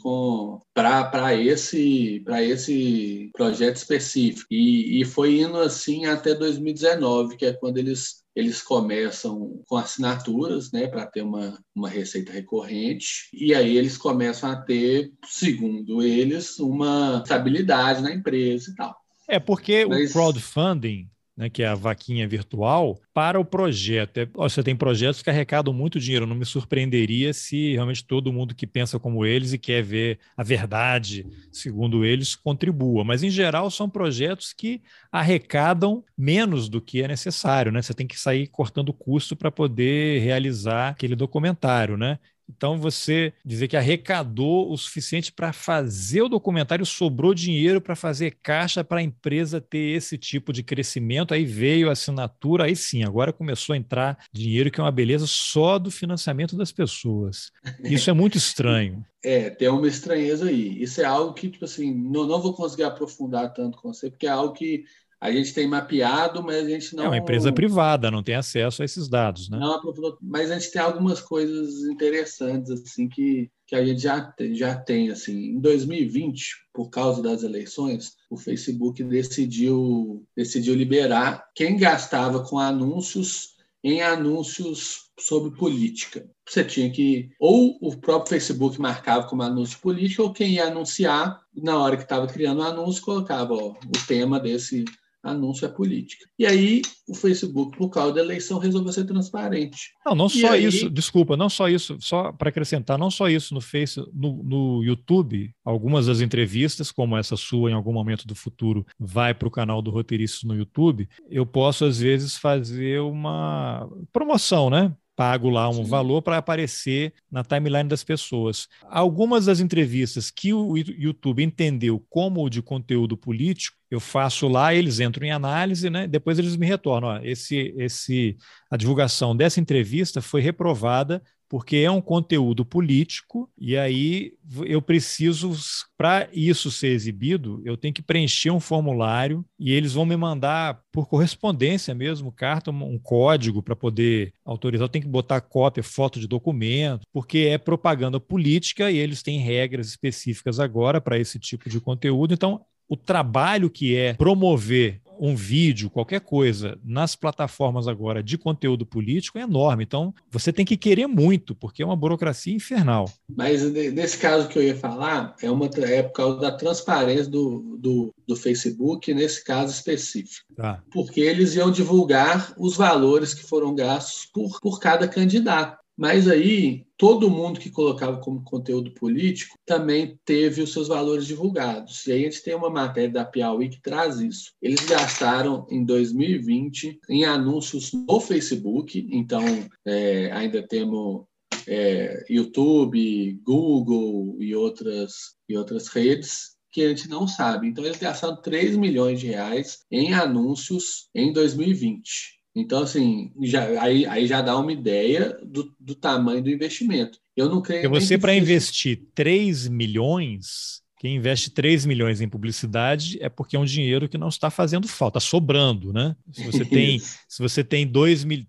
[SPEAKER 3] para esse, esse projeto específico. E, e foi indo assim até 2019, que é quando eles eles começam com assinaturas, né, para ter uma, uma receita recorrente, e aí eles começam a ter, segundo eles, uma estabilidade na empresa e tal.
[SPEAKER 2] É porque Mas... o crowdfunding né, que é a vaquinha virtual, para o projeto. É, você tem projetos que arrecadam muito dinheiro. Não me surpreenderia se realmente todo mundo que pensa como eles e quer ver a verdade, segundo eles, contribua. Mas, em geral, são projetos que arrecadam menos do que é necessário. Né? Você tem que sair cortando custo para poder realizar aquele documentário. Né? Então, você dizer que arrecadou o suficiente para fazer o documentário, sobrou dinheiro para fazer caixa para a empresa ter esse tipo de crescimento, aí veio a assinatura, aí sim, agora começou a entrar dinheiro, que é uma beleza só do financiamento das pessoas. Isso é muito estranho.
[SPEAKER 3] É, tem uma estranheza aí. Isso é algo que, tipo assim, não, não vou conseguir aprofundar tanto com você, porque é algo que a gente tem mapeado, mas a gente não.
[SPEAKER 2] É uma empresa privada, não tem acesso a esses dados, né?
[SPEAKER 3] Não, mas a gente tem algumas coisas interessantes assim que, que a gente já tem, já tem assim. Em 2020, por causa das eleições, o Facebook decidiu decidiu liberar quem gastava com anúncios em anúncios sobre política. Você tinha que ou o próprio Facebook marcava como anúncio político ou quem ia anunciar na hora que estava criando o anúncio colocava ó, o tema desse anúncio é política. E aí o Facebook, por causa da eleição, resolveu ser transparente.
[SPEAKER 2] Não, não só aí... isso, desculpa, não só isso, só para acrescentar, não só isso no Face, no, no YouTube, algumas das entrevistas, como essa sua em algum momento do futuro, vai para o canal do Roteiristas no YouTube, eu posso às vezes fazer uma promoção, né? Pago lá um Sim. valor para aparecer na timeline das pessoas. Algumas das entrevistas que o YouTube entendeu como de conteúdo político, eu faço lá, eles entram em análise, né? Depois eles me retornam. Ó, esse, esse, a divulgação dessa entrevista foi reprovada porque é um conteúdo político e aí eu preciso, para isso ser exibido, eu tenho que preencher um formulário e eles vão me mandar por correspondência mesmo, carta, um código para poder autorizar. Eu tenho que botar cópia, foto de documento, porque é propaganda política e eles têm regras específicas agora para esse tipo de conteúdo. Então, o trabalho que é promover um vídeo, qualquer coisa, nas plataformas agora de conteúdo político é enorme. Então, você tem que querer muito, porque é uma burocracia infernal.
[SPEAKER 3] Mas nesse caso que eu ia falar, é, uma, é por causa da transparência do, do, do Facebook, nesse caso específico. Tá. Porque eles iam divulgar os valores que foram gastos por, por cada candidato. Mas aí, todo mundo que colocava como conteúdo político também teve os seus valores divulgados. E aí a gente tem uma matéria da Piauí que traz isso. Eles gastaram em 2020 em anúncios no Facebook, então é, ainda temos é, YouTube, Google e outras, e outras redes que a gente não sabe. Então, eles gastaram 3 milhões de reais em anúncios em 2020. Então, assim, já, aí, aí já dá uma ideia do, do tamanho do investimento. Eu não creio.
[SPEAKER 2] Porque você, para investir 3 milhões, quem investe 3 milhões em publicidade é porque é um dinheiro que não está fazendo falta, está sobrando, né? Se você tem, se você tem 2 mil,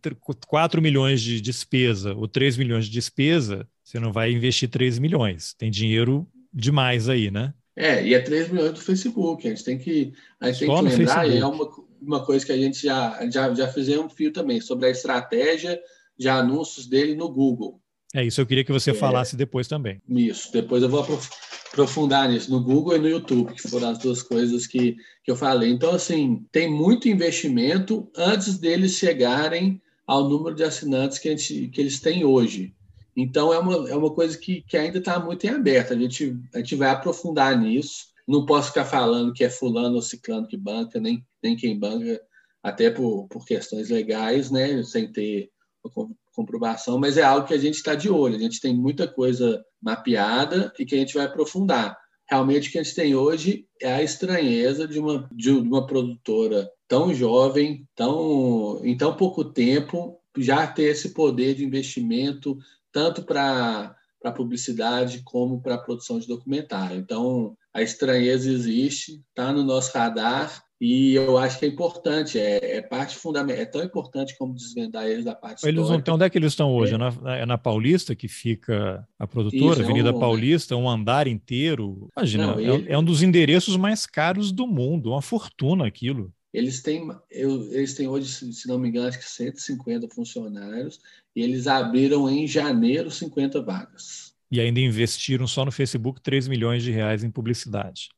[SPEAKER 2] 4 milhões de despesa ou 3 milhões de despesa, você não vai investir 3 milhões. Tem dinheiro demais aí, né?
[SPEAKER 3] É, e é 3 milhões do Facebook. A gente tem que, a gente tem que lembrar, e é uma, uma coisa que a gente já, já, já fizemos um fio também, sobre a estratégia de anúncios dele no Google.
[SPEAKER 2] É isso, eu queria que você é, falasse depois também.
[SPEAKER 3] Isso, depois eu vou aprofundar nisso, no Google e no YouTube, que foram as duas coisas que, que eu falei. Então, assim, tem muito investimento antes deles chegarem ao número de assinantes que, a gente, que eles têm hoje. Então, é uma, é uma coisa que, que ainda está muito em aberto. A gente, a gente vai aprofundar nisso. Não posso ficar falando que é fulano ou ciclano que banca, nem, nem quem banca, até por, por questões legais, né? Sem ter comprovação, mas é algo que a gente está de olho. A gente tem muita coisa mapeada e que a gente vai aprofundar. Realmente o que a gente tem hoje é a estranheza de uma, de uma produtora tão jovem, tão, em tão pouco tempo, já ter esse poder de investimento, tanto para para publicidade como para a produção de documentário. Então, a estranheza existe, está no nosso radar e eu acho que é importante, é, é parte fundamental, é tão importante como desvendar eles da parte
[SPEAKER 2] Eles
[SPEAKER 3] histórica.
[SPEAKER 2] não, onde é que eles estão hoje? É, na, é na Paulista que fica a produtora, Isso, Avenida é um, Paulista, um andar inteiro. Imagina, não, é ele... é, um dos endereços mais caros do mundo, uma fortuna aquilo.
[SPEAKER 3] Eles têm, eu, eles têm hoje, se não me engano, acho que 150 funcionários, e eles abriram em janeiro 50 vagas.
[SPEAKER 2] E ainda investiram só no Facebook 3 milhões de reais em publicidade.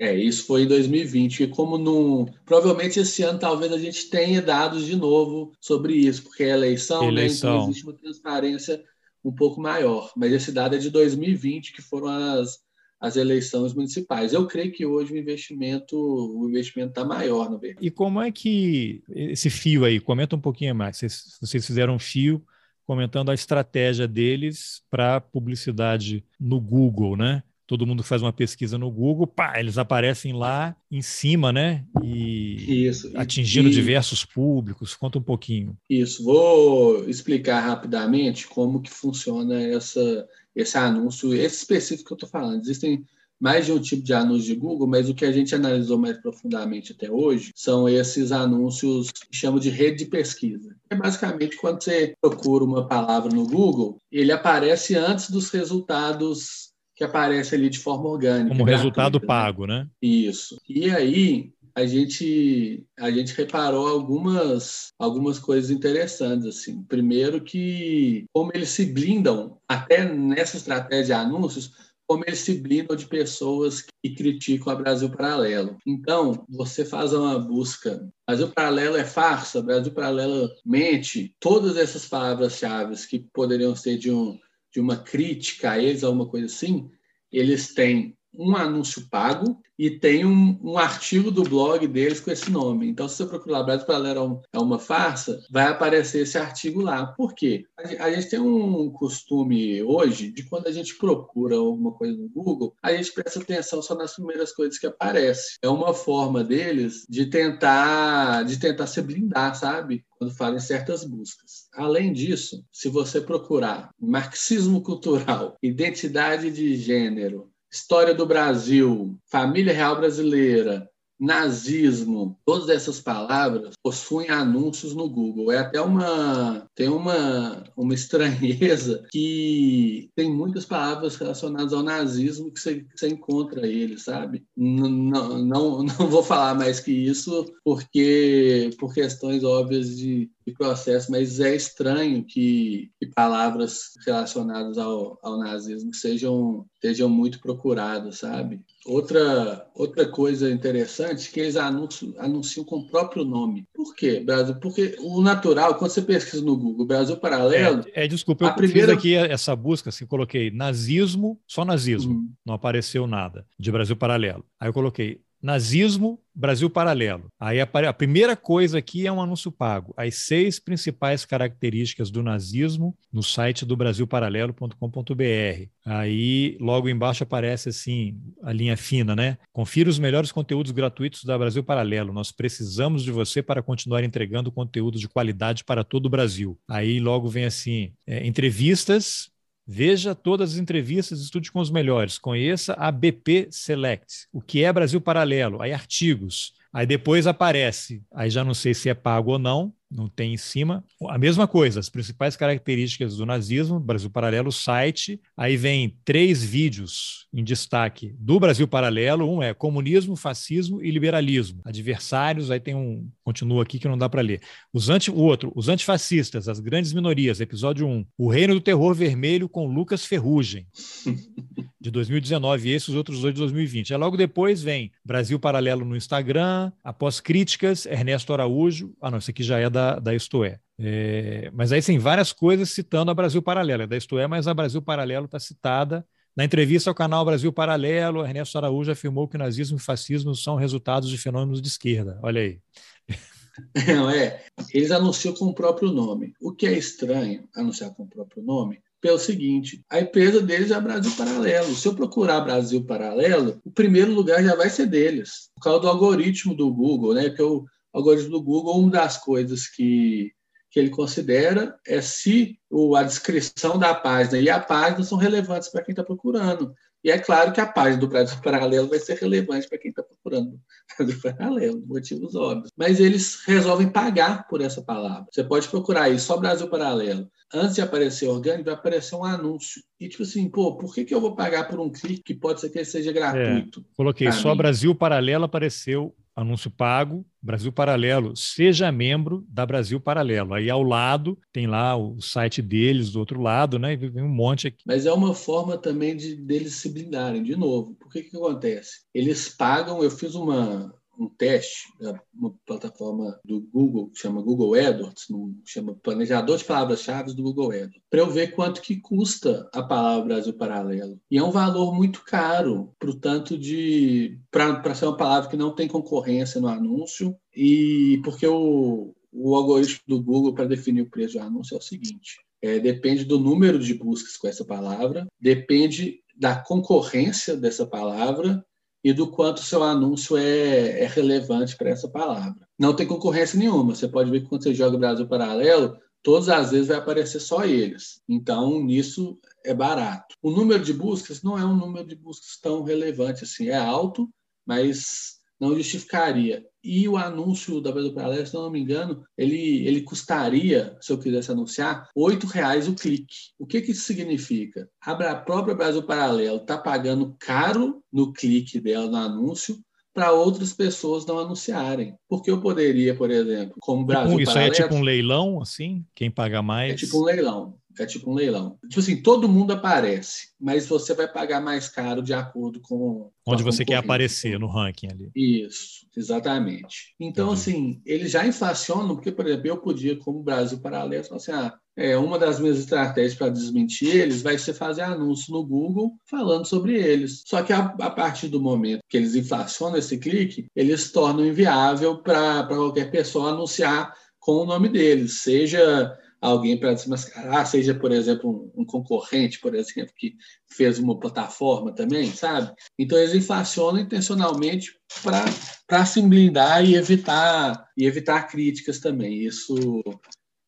[SPEAKER 3] É, isso foi em 2020. E como não. Provavelmente esse ano talvez a gente tenha dados de novo sobre isso, porque é eleição, eleição. né? Então existe uma transparência um pouco maior. Mas esse dado é de 2020, que foram as, as eleições municipais. Eu creio que hoje o investimento o investimento está maior no
[SPEAKER 2] Verde. E como é que esse fio aí? Comenta um pouquinho mais. Vocês, vocês fizeram um fio comentando a estratégia deles para publicidade no Google, né? Todo mundo faz uma pesquisa no Google, pá, eles aparecem lá em cima, né? E Isso. atingindo e... diversos públicos. Conta um pouquinho.
[SPEAKER 3] Isso. Vou explicar rapidamente como que funciona essa esse anúncio, esse específico que eu estou falando. Existem mais de um tipo de anúncio de Google, mas o que a gente analisou mais profundamente até hoje são esses anúncios que chamam de rede de pesquisa. É basicamente quando você procura uma palavra no Google, ele aparece antes dos resultados que aparecem ali de forma orgânica.
[SPEAKER 2] Como resultado né? pago, né?
[SPEAKER 3] Isso. E aí, a gente a gente reparou algumas algumas coisas interessantes assim primeiro que como eles se blindam até nessa estratégia de anúncios como eles se de pessoas que criticam a Brasil Paralelo. Então, você faz uma busca. Brasil Paralelo é farsa, Brasil Paralelo mente. Todas essas palavras-chave que poderiam ser de, um, de uma crítica a eles, alguma coisa assim, eles têm um anúncio pago e tem um, um, artigo do blog deles com esse nome. Então, se você procurar Brasil Paralelo é uma farsa, vai aparecer esse artigo lá. Por quê? A, a gente tem um costume hoje de quando a gente procura alguma coisa no Google, a gente presta atenção só nas primeiras coisas que aparecem. É uma forma deles de tentar, de tentar se blindar, sabe? quando fazem certas buscas. Além disso, se você procurar marxismo cultural, identidade de gênero, história do Brasil, família real brasileira, nazismo, todas essas palavras possuem anúncios no Google. É até uma tem uma uma estranheza que tem muitas palavras relacionadas ao nazismo que você, encontra ele, sabe? Não, não, não vou falar mais que isso porque por questões óbvias de, de processo, mas é estranho que, que palavras relacionadas ao, ao nazismo sejam sejam muito procuradas, sabe? Outra, outra coisa interessante é que eles anunciam, anunciam com o próprio nome. Por quê, Brasil? Porque o natural, quando você pesquisa no Google Brasil Paralelo.
[SPEAKER 2] É, é desculpa, eu primeira... fiz aqui essa busca, assim, coloquei nazismo, só nazismo, uhum. não apareceu nada de Brasil Paralelo. Aí eu coloquei Nazismo, Brasil Paralelo. Aí a, primeira coisa aqui é um anúncio pago. As seis principais características do nazismo no site do brasilparalelo.com.br. Aí logo embaixo aparece assim a linha fina, né? Confira os melhores conteúdos gratuitos da Brasil Paralelo. Nós precisamos de você para continuar entregando conteúdo de qualidade para todo o Brasil. Aí logo vem assim: é, entrevistas Veja todas as entrevistas, estude com os melhores, conheça a BP Select, o que é Brasil Paralelo, aí artigos, Aí depois aparece, aí já não sei se é pago ou não, não tem em cima. A mesma coisa, as principais características do nazismo, Brasil Paralelo, site. Aí vem três vídeos em destaque do Brasil Paralelo. Um é comunismo, fascismo e liberalismo. Adversários, aí tem um, continua aqui que não dá para ler. Os anti, o outro, os antifascistas, as grandes minorias, episódio 1. O Reino do Terror Vermelho com Lucas Ferrugem, de 2019, e esses outros dois de 2020. Aí logo depois vem Brasil Paralelo no Instagram, após críticas, Ernesto Araújo. Ah, não, esse aqui já é da, da Isto é. é mas aí tem várias coisas citando a Brasil Paralelo. É da Isto é, mas a Brasil Paralelo está citada. Na entrevista ao canal Brasil Paralelo, Ernesto Araújo afirmou que nazismo e fascismo são resultados de fenômenos de esquerda. Olha aí.
[SPEAKER 3] Não, é. Eles anunciam com o próprio nome. O que é estranho anunciar com o próprio nome pelo seguinte: a empresa deles é Brasil Paralelo. Se eu procurar Brasil Paralelo, o primeiro lugar já vai ser deles, por causa do algoritmo do Google, né? Que o algoritmo do Google, uma das coisas que, que ele considera é se o, a descrição da página e a página são relevantes para quem está procurando. E é claro que a página do Brasil Paralelo vai ser relevante para quem está procurando Brasil Paralelo, motivos óbvios. Mas eles resolvem pagar por essa palavra. Você pode procurar aí só Brasil Paralelo antes de aparecer orgânico, vai aparecer um anúncio. E tipo assim, pô, por que, que eu vou pagar por um clique que pode ser que seja gratuito?
[SPEAKER 2] É, coloquei, só mim? Brasil Paralelo apareceu anúncio pago, Brasil Paralelo, seja membro da Brasil Paralelo. Aí ao lado tem lá o site deles, do outro lado, né? E vem um monte aqui.
[SPEAKER 3] Mas é uma forma também de deles se blindarem, de novo. Por que que acontece? Eles pagam, eu fiz uma, um teste, uma plataforma do Google, que chama Google AdWords, chama Planejador de Palavras-Chave do Google AdWords, para eu ver quanto que custa a palavra Brasil Paralelo. E é um valor muito caro, para tanto de para ser uma palavra que não tem concorrência no anúncio e porque o, o algoritmo do Google para definir o preço do anúncio é o seguinte: é, depende do número de buscas com essa palavra, depende da concorrência dessa palavra e do quanto seu anúncio é, é relevante para essa palavra. Não tem concorrência nenhuma. Você pode ver que quando você joga Brasil Paralelo, todas as vezes vai aparecer só eles. Então, nisso é barato. O número de buscas não é um número de buscas tão relevante assim. É alto, mas não justificaria. E o anúncio da Brasil Paralelo, se não me engano, ele, ele custaria, se eu quisesse anunciar, R$ reais o clique. O que, que isso significa? A própria Brasil Paralelo está pagando caro no clique dela no anúncio para outras pessoas não anunciarem. Porque eu poderia, por exemplo, como tipo Brasil
[SPEAKER 2] tipo, Isso
[SPEAKER 3] Paralelo...
[SPEAKER 2] Isso é tipo um leilão, assim? Quem paga mais...
[SPEAKER 3] É tipo um leilão. É tipo um leilão. Tipo assim, todo mundo aparece, mas você vai pagar mais caro de acordo com.
[SPEAKER 2] Onde você quer aparecer no ranking ali.
[SPEAKER 3] Isso, exatamente. Então, uhum. assim, eles já inflacionam, porque, por exemplo, eu podia, como Brasil Paralelo, falar assim: ah, é, uma das minhas estratégias para desmentir eles vai ser fazer anúncio no Google falando sobre eles. Só que a, a partir do momento que eles inflacionam esse clique, eles tornam inviável para qualquer pessoa anunciar com o nome deles, seja alguém para desmascarar, seja, por exemplo, um, um, concorrente, por exemplo, que fez uma plataforma também, sabe? Então, eles inflacionam intencionalmente para se blindar e evitar, e evitar críticas também. Isso,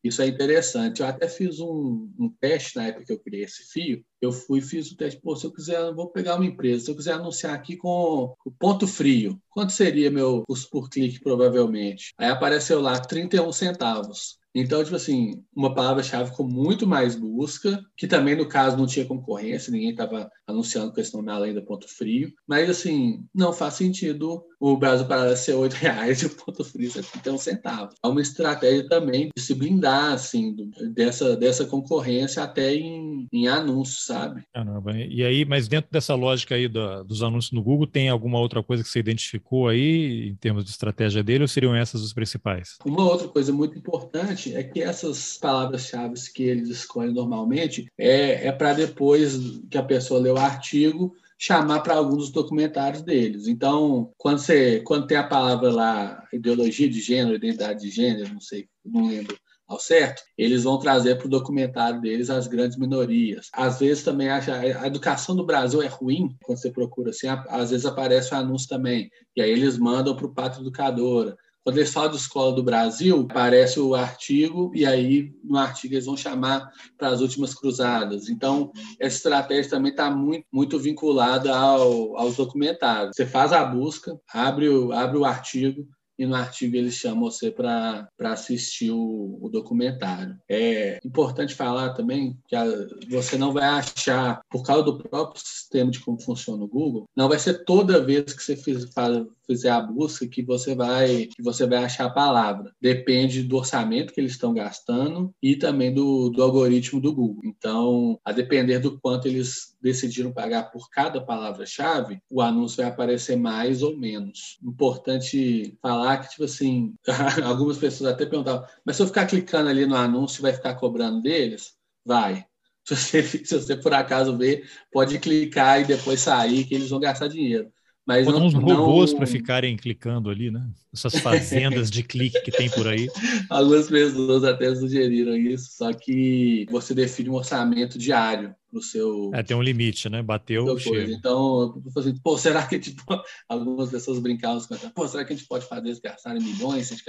[SPEAKER 3] isso é interessante. Eu até fiz um, um teste na época que eu criei esse fio. Eu fui fiz o teste. Pô, se eu quiser, vou pegar uma empresa. Se eu quiser anunciar aqui com o ponto frio, quanto seria meu custo por clique, provavelmente? Aí apareceu lá 31 centavos. Então, tipo assim, uma palavra-chave com muito mais busca, que também, no caso, não tinha concorrência, ninguém estava anunciando com esse nome além do ponto frio. Mas, assim, não faz sentido o Brasil Paralelo ser R$ reais e o ponto frio ser 31 centavos. É uma estratégia também de se blindar, assim, dessa, dessa concorrência até em, em anúncios, sabe?
[SPEAKER 2] Caramba. E aí, mas dentro dessa lógica aí do, dos anúncios no Google, tem alguma outra coisa que você identificou aí em termos de estratégia dele ou seriam essas os principais?
[SPEAKER 3] Uma outra coisa muito importante importante é que essas palavras-chave que eles escolhem normalmente é, é para depois que a pessoa lê o artigo chamar para alguns dos documentários deles. Então, quando você quando tem a palavra lá ideologia de gênero, identidade de gênero, não sei, não lembro ao certo, eles vão trazer para o documentário deles as grandes minorias. Às vezes também acha a educação do Brasil é ruim, quando você procura assim, às vezes aparece o anúncio também, e aí eles mandam para o Pátria Educadora. Quando eles falam de escola do Brasil, aparece o artigo, e aí no artigo eles vão chamar para as últimas cruzadas. Então, essa estratégia também está muito, muito vinculada ao, aos documentários. Você faz a busca, abre o, abre o artigo, e no artigo eles chamam você para assistir o, o, documentário. É importante falar também que a, você não vai achar, por causa do próprio sistema de como funciona o Google, não vai ser toda vez que você fiz, faz, fizer a busca que você vai que você vai achar a palavra. Depende do orçamento que eles estão gastando e também do, do algoritmo do Google. Então, a depender do quanto eles decidiram pagar por cada palavra-chave, o anúncio vai aparecer mais ou menos. Importante falar que, tipo assim, algumas pessoas até perguntavam, mas se eu ficar clicando ali no anúncio, vai ficar cobrando deles? Vai. Se você, se você por acaso ver, pode clicar e depois sair, que eles vão gastar dinheiro.
[SPEAKER 2] Mas Botam uns robôs não... para ficarem clicando ali, né? Essas fazendas de clique que tem por aí.
[SPEAKER 3] Algumas pessoas até sugeriram isso, só que você define um orçamento diário para o seu.
[SPEAKER 2] É, tem um limite, né? Bateu.
[SPEAKER 3] Então, eu assim, pô, será que tipo, algumas pessoas brincavam com pô, será que a gente pode fazer eles gastarem milhões se a gente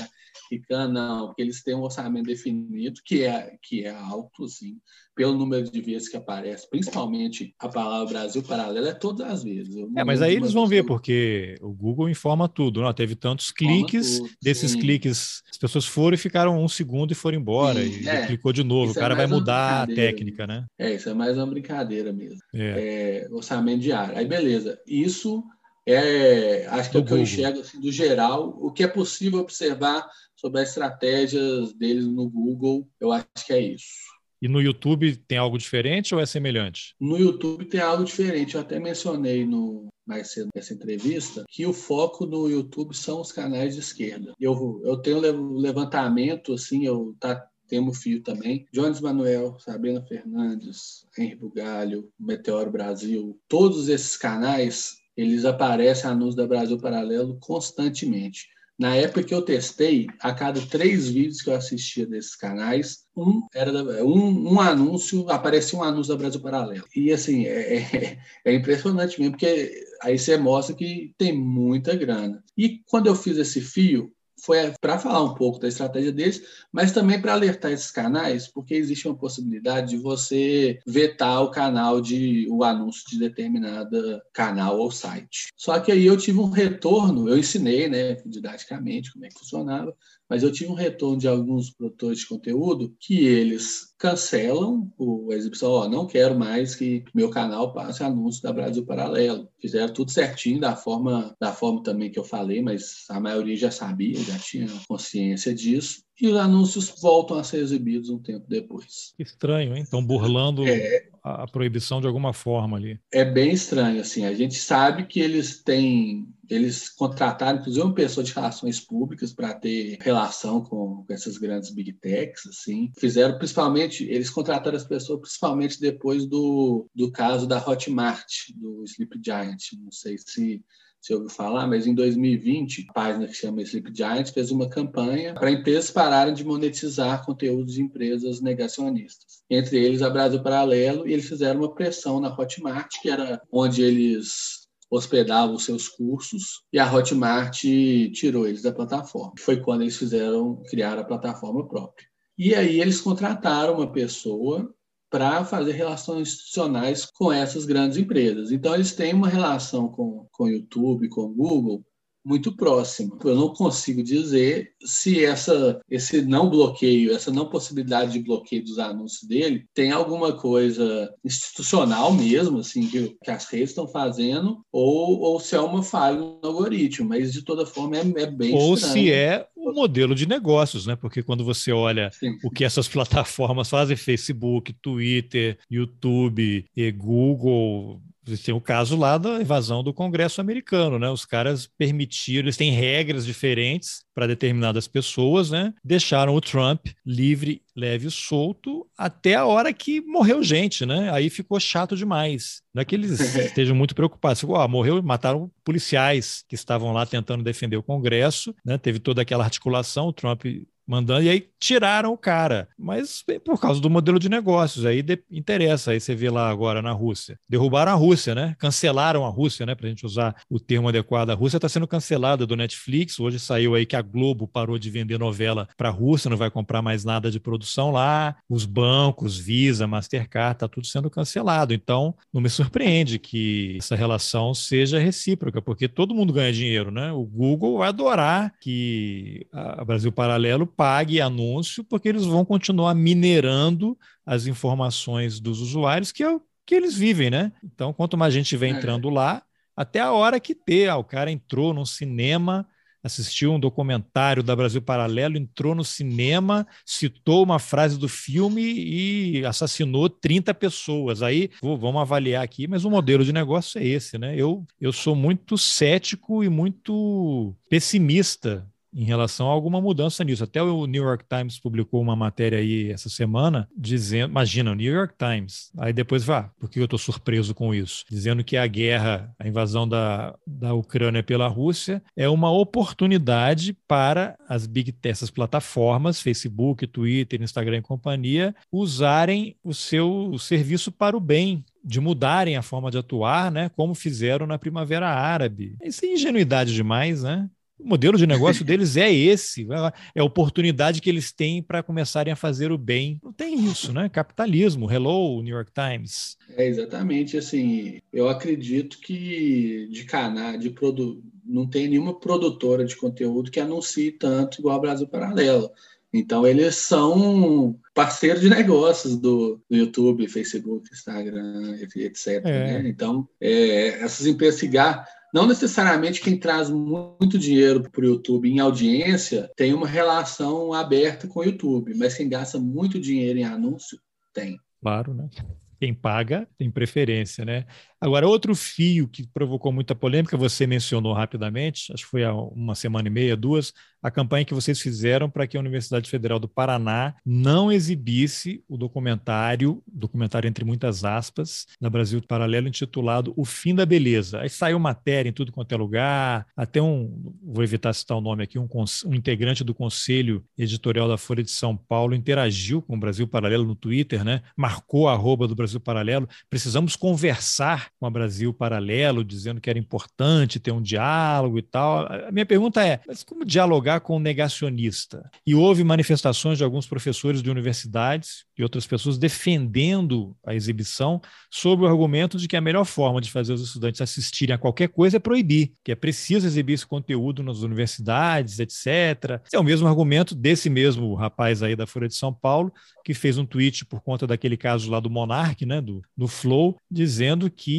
[SPEAKER 3] ficar? Não, porque eles têm um orçamento definido que é, que é alto, sim pelo número de vezes que aparece, principalmente a palavra Brasil Paralelo, é todas as vezes.
[SPEAKER 2] É, mas aí eles vão ver, porque o Google informa tudo. Não? Teve tantos cliques, tudo, desses sim. cliques, as pessoas foram e ficaram um segundo e foram embora, sim, e é, clicou de novo. O é cara é vai mudar a técnica, né?
[SPEAKER 3] É, isso é mais uma brincadeira mesmo. É. é orçamento diário. Aí, beleza. Isso é, acho que é o que eu enxergo assim, do geral, o que é possível observar sobre as estratégias deles no Google, eu acho que é isso.
[SPEAKER 2] E no YouTube tem algo diferente ou é semelhante?
[SPEAKER 3] No YouTube tem algo diferente. Eu até mencionei no mais cedo nessa entrevista que o foco no YouTube são os canais de esquerda. Eu, eu tenho levantamento, assim, eu tá temos fio também. Jones Manuel, Sabrina Fernandes, Henri Bugalho, Meteoro Brasil, todos esses canais, eles aparecem anúncios da Brasil Paralelo constantemente. Na época que eu testei, a cada três vídeos que eu assistia desses canais, um era um, um anúncio, aparecia um anúncio da Brasil Paralelo. E assim, é, é, é impressionante mesmo, porque aí você mostra que tem muita grana. E quando eu fiz esse fio, foi para falar um pouco da estratégia deles, mas também para alertar esses canais, porque existe uma possibilidade de você vetar o canal de o anúncio de determinada canal ou site. Só que aí eu tive um retorno, eu ensinei, né, didaticamente como é que funcionava, mas eu tive um retorno de alguns produtores de conteúdo que eles cancelam o, a exibição, ó, não quero mais que meu canal passe anúncio da Brasil Paralelo. Fizeram tudo certinho da forma da forma também que eu falei, mas a maioria já sabia, já já tinha consciência disso, e os anúncios voltam a ser exibidos um tempo depois.
[SPEAKER 2] Estranho, hein? Estão burlando é, a proibição de alguma forma ali.
[SPEAKER 3] É bem estranho, assim. A gente sabe que eles têm, eles contrataram, inclusive, uma pessoa de relações públicas para ter relação com, com, essas grandes big techs, assim. Fizeram principalmente, eles contrataram as pessoas principalmente depois do, do caso da Hotmart, do Sleep Giant. Não sei se você ouviu falar, mas em 2020, a página que chama Sleep Giant fez uma campanha para empresas pararem de monetizar conteúdos de empresas negacionistas. Entre eles a Brasil Paralelo, e eles fizeram uma pressão na Hotmart, que era onde eles hospedavam os seus cursos, e a Hotmart tirou eles da plataforma. Foi quando eles fizeram criar a plataforma própria. E aí eles contrataram uma pessoa para fazer relações institucionais com essas grandes empresas. Então, eles têm uma relação com, com o YouTube, com o Google, muito próxima. Eu não consigo dizer se essa, esse não bloqueio, essa não possibilidade de bloqueio dos anúncios dele tem alguma coisa institucional mesmo, assim, que, que as redes estão fazendo, ou, ou se é uma falha no algoritmo. Mas, de toda forma, é, é bem
[SPEAKER 2] Ou
[SPEAKER 3] estranho.
[SPEAKER 2] se é o modelo de negócios, né? Porque quando você olha Sim. o que essas plataformas fazem, Facebook, Twitter, YouTube e Google, tem o caso lá da invasão do Congresso americano, né? Os caras permitiram, eles têm regras diferentes para determinadas pessoas, né? Deixaram o Trump livre, leve e solto até a hora que morreu gente, né? Aí ficou chato demais. Não é que eles estejam muito preocupados. Ficou, ah, morreu, mataram policiais que estavam lá tentando defender o Congresso, né? Teve toda aquela articulação, o Trump mandando, e aí tiraram o cara. Mas por causa do modelo de negócios, aí de, interessa. Aí você vê lá agora na Rússia. Derrubaram a Rússia, né? Cancelaram a Rússia, né? Para a gente usar o termo adequado. A Rússia está sendo cancelada do Netflix. Hoje saiu aí que a Globo parou de vender novela para a Rússia, não vai comprar mais nada de produção lá. Os bancos, Visa, Mastercard, está tudo sendo cancelado. Então, não me surpreende que essa relação seja recíproca, porque todo mundo ganha dinheiro, né? O Google vai adorar que a Brasil Paralelo pague anúncio, porque eles vão continuar minerando as informações dos usuários, que é o que eles vivem, né? Então, quanto mais gente vem é. entrando lá, até a hora que ter, ah, o cara entrou num cinema, assistiu um documentário da Brasil Paralelo, entrou no cinema, citou uma frase do filme e assassinou 30 pessoas. Aí vamos avaliar aqui, mas o modelo de negócio é esse, né? Eu, eu sou muito cético e muito pessimista em relação a alguma mudança nisso. Até o New York Times publicou uma matéria aí essa semana dizendo, imagina, o New York Times, aí depois vá, porque eu estou surpreso com isso, dizendo que a guerra, a invasão da, da Ucrânia pela Rússia é uma oportunidade para as big essas plataformas, Facebook, Twitter, Instagram e companhia, usarem o seu serviço para o bem de mudarem a forma de atuar, né, como fizeram na Primavera Árabe. Isso é ingenuidade demais, né? O modelo de negócio deles é esse, é a oportunidade que eles têm para começarem a fazer o bem. Não tem isso, né? Capitalismo, hello, New York Times.
[SPEAKER 3] É exatamente assim. Eu acredito que de canal, de produ... não tem nenhuma produtora de conteúdo que anuncie tanto igual a Brasil Paralelo. Então, eles são parceiros de negócios do, do YouTube, Facebook, Instagram, etc. É. Né? Então, é, essas empresas cigarro não necessariamente quem traz muito dinheiro para o YouTube em audiência tem uma relação aberta com o YouTube, mas quem gasta muito dinheiro em anúncio tem.
[SPEAKER 2] Claro, né? Quem paga tem preferência, né? Agora, outro fio que provocou muita polêmica, você mencionou rapidamente, acho que foi há uma semana e meia, duas, a campanha que vocês fizeram para que a Universidade Federal do Paraná não exibisse o documentário, documentário entre muitas aspas, da Brasil Paralelo, intitulado O Fim da Beleza. Aí saiu matéria em tudo quanto é lugar, até um, vou evitar citar o nome aqui, um, um integrante do Conselho Editorial da Folha de São Paulo interagiu com o Brasil Paralelo no Twitter, né? marcou a arroba do Brasil Paralelo, precisamos conversar com a Brasil Paralelo, dizendo que era importante ter um diálogo e tal. A minha pergunta é: mas como dialogar com o negacionista? E houve manifestações de alguns professores de universidades e outras pessoas defendendo a exibição sob o argumento de que a melhor forma de fazer os estudantes assistirem a qualquer coisa é proibir, que é preciso exibir esse conteúdo nas universidades, etc. Esse é o mesmo argumento desse mesmo rapaz aí da Folha de São Paulo, que fez um tweet por conta daquele caso lá do Monark, né, do, do Flow, dizendo que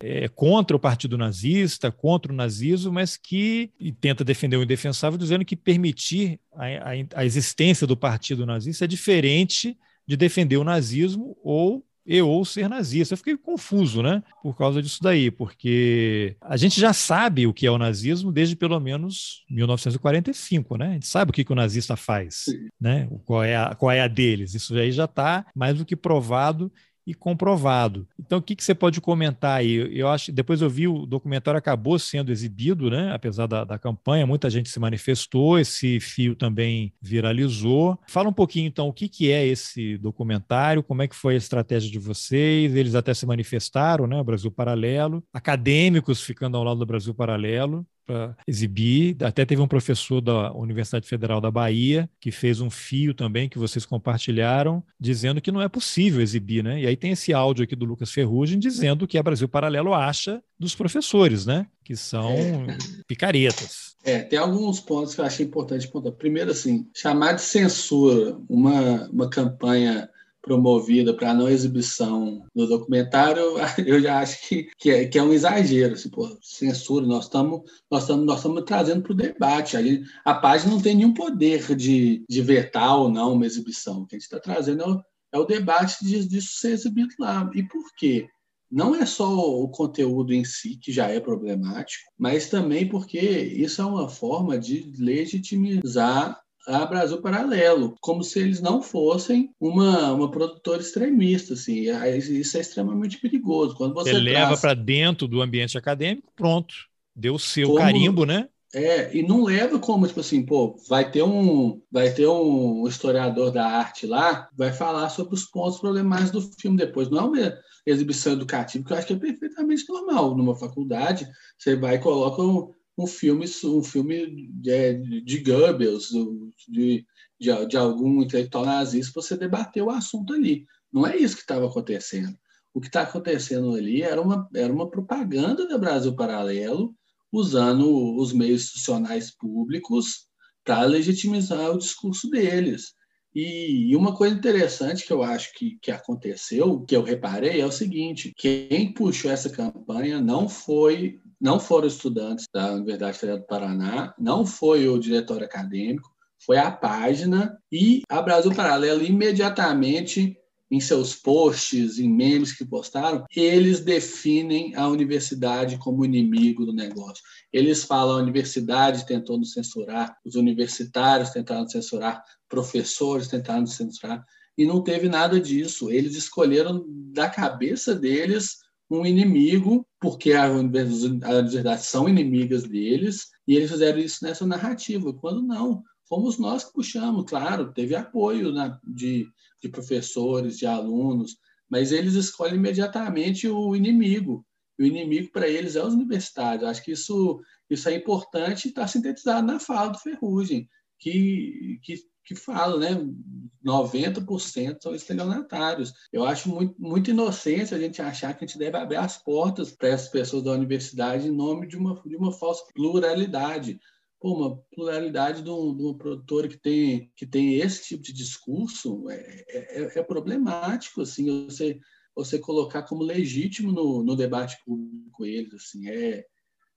[SPEAKER 2] é contra o partido nazista, contra o nazismo, mas que tenta defender o indefensável, dizendo que permitir a, a, a existência do partido nazista é diferente de defender o nazismo ou e ou ser nazista. Eu fiquei confuso, né? Por causa disso daí, porque a gente já sabe o que é o nazismo desde pelo menos 1945, né? A gente sabe o que, que o nazista faz, né? Qual é a, qual é a deles. Isso aí já está mais do que provado e comprovado. Então, o que, que você pode comentar aí? Eu acho, depois eu vi o documentário acabou sendo exibido, né? Apesar da, da campanha, muita gente se manifestou, esse fio também viralizou. Fala um pouquinho, então, o que, que é esse documentário, como é que foi a estratégia de vocês? Eles até se manifestaram, né? O Brasil Paralelo, acadêmicos ficando ao lado do Brasil Paralelo para exibir. Até teve um professor da Universidade Federal da Bahia que fez um fio também que vocês compartilharam, dizendo que não é possível exibir, né? E aí tem esse áudio aqui do Lucas Ferrugem dizendo que a Brasil Paralelo acha dos professores, né? Que são é. picaretas.
[SPEAKER 3] É, tem alguns pontos que eu achei importante. Primeiro, assim, chamar de censura uma, uma campanha promovida para não exibição do documentário, eu já acho que, que, é, que é um exagero. Assim, pô, censura, nós estamos nós nós trazendo para o debate. A, a página não tem nenhum poder de, de vetar ou não uma exibição. O que a gente está trazendo é o, é o debate de, disso ser exibido lá. E por quê? Não é só o conteúdo em si que já é problemático, mas também porque isso é uma forma de legitimizar a Brasil Paralelo, como se eles não fossem uma, uma produtora extremista. Assim. Isso é extremamente perigoso. Quando você,
[SPEAKER 2] você leva para dentro do ambiente acadêmico, pronto. Deu o seu como... carimbo, né?
[SPEAKER 3] É, e não leva como, tipo assim, pô, vai ter um, vai ter um historiador da arte lá, vai falar sobre os pontos problemáticos do filme depois. Não é uma exibição educativa, que eu acho que é perfeitamente normal. Numa faculdade, você vai e coloca um, um filme, um filme de, de Goebbels, de, de, de algum intelectual nazista, você debateu o assunto ali. Não é isso que estava acontecendo. O que está acontecendo ali era uma, era uma propaganda da Brasil Paralelo, usando os meios institucionais públicos para legitimizar o discurso deles. E, uma coisa interessante que eu acho que, que aconteceu, que eu reparei, é o seguinte: quem puxou essa campanha não foi não foram estudantes da Universidade Federal do Paraná, não foi o diretor acadêmico, foi a página e a Brasil Paralelo imediatamente em seus posts, em memes que postaram, eles definem a universidade como inimigo do negócio. Eles falam a universidade tentou nos censurar, os universitários tentaram censurar, professores tentaram censurar, e não teve nada disso. Eles escolheram da cabeça deles um inimigo, porque as universidades são inimigas deles, e eles fizeram isso nessa narrativa, quando não. Fomos nós que puxamos, claro, teve apoio né, de, de professores, de alunos, mas eles escolhem imediatamente o inimigo. o inimigo para eles é os universitários. Acho que isso, isso é importante e está sintetizado na fala do Ferrugem, que, que que fala, né? 90% são estelionatários. Eu acho muito, muito inocente a gente achar que a gente deve abrir as portas para essas pessoas da universidade em nome de uma, de uma falsa pluralidade. Pô, uma pluralidade de, um, de que tem, que tem esse tipo de discurso é, é, é problemático, assim, você, você colocar como legítimo no, no debate público eles, assim, é...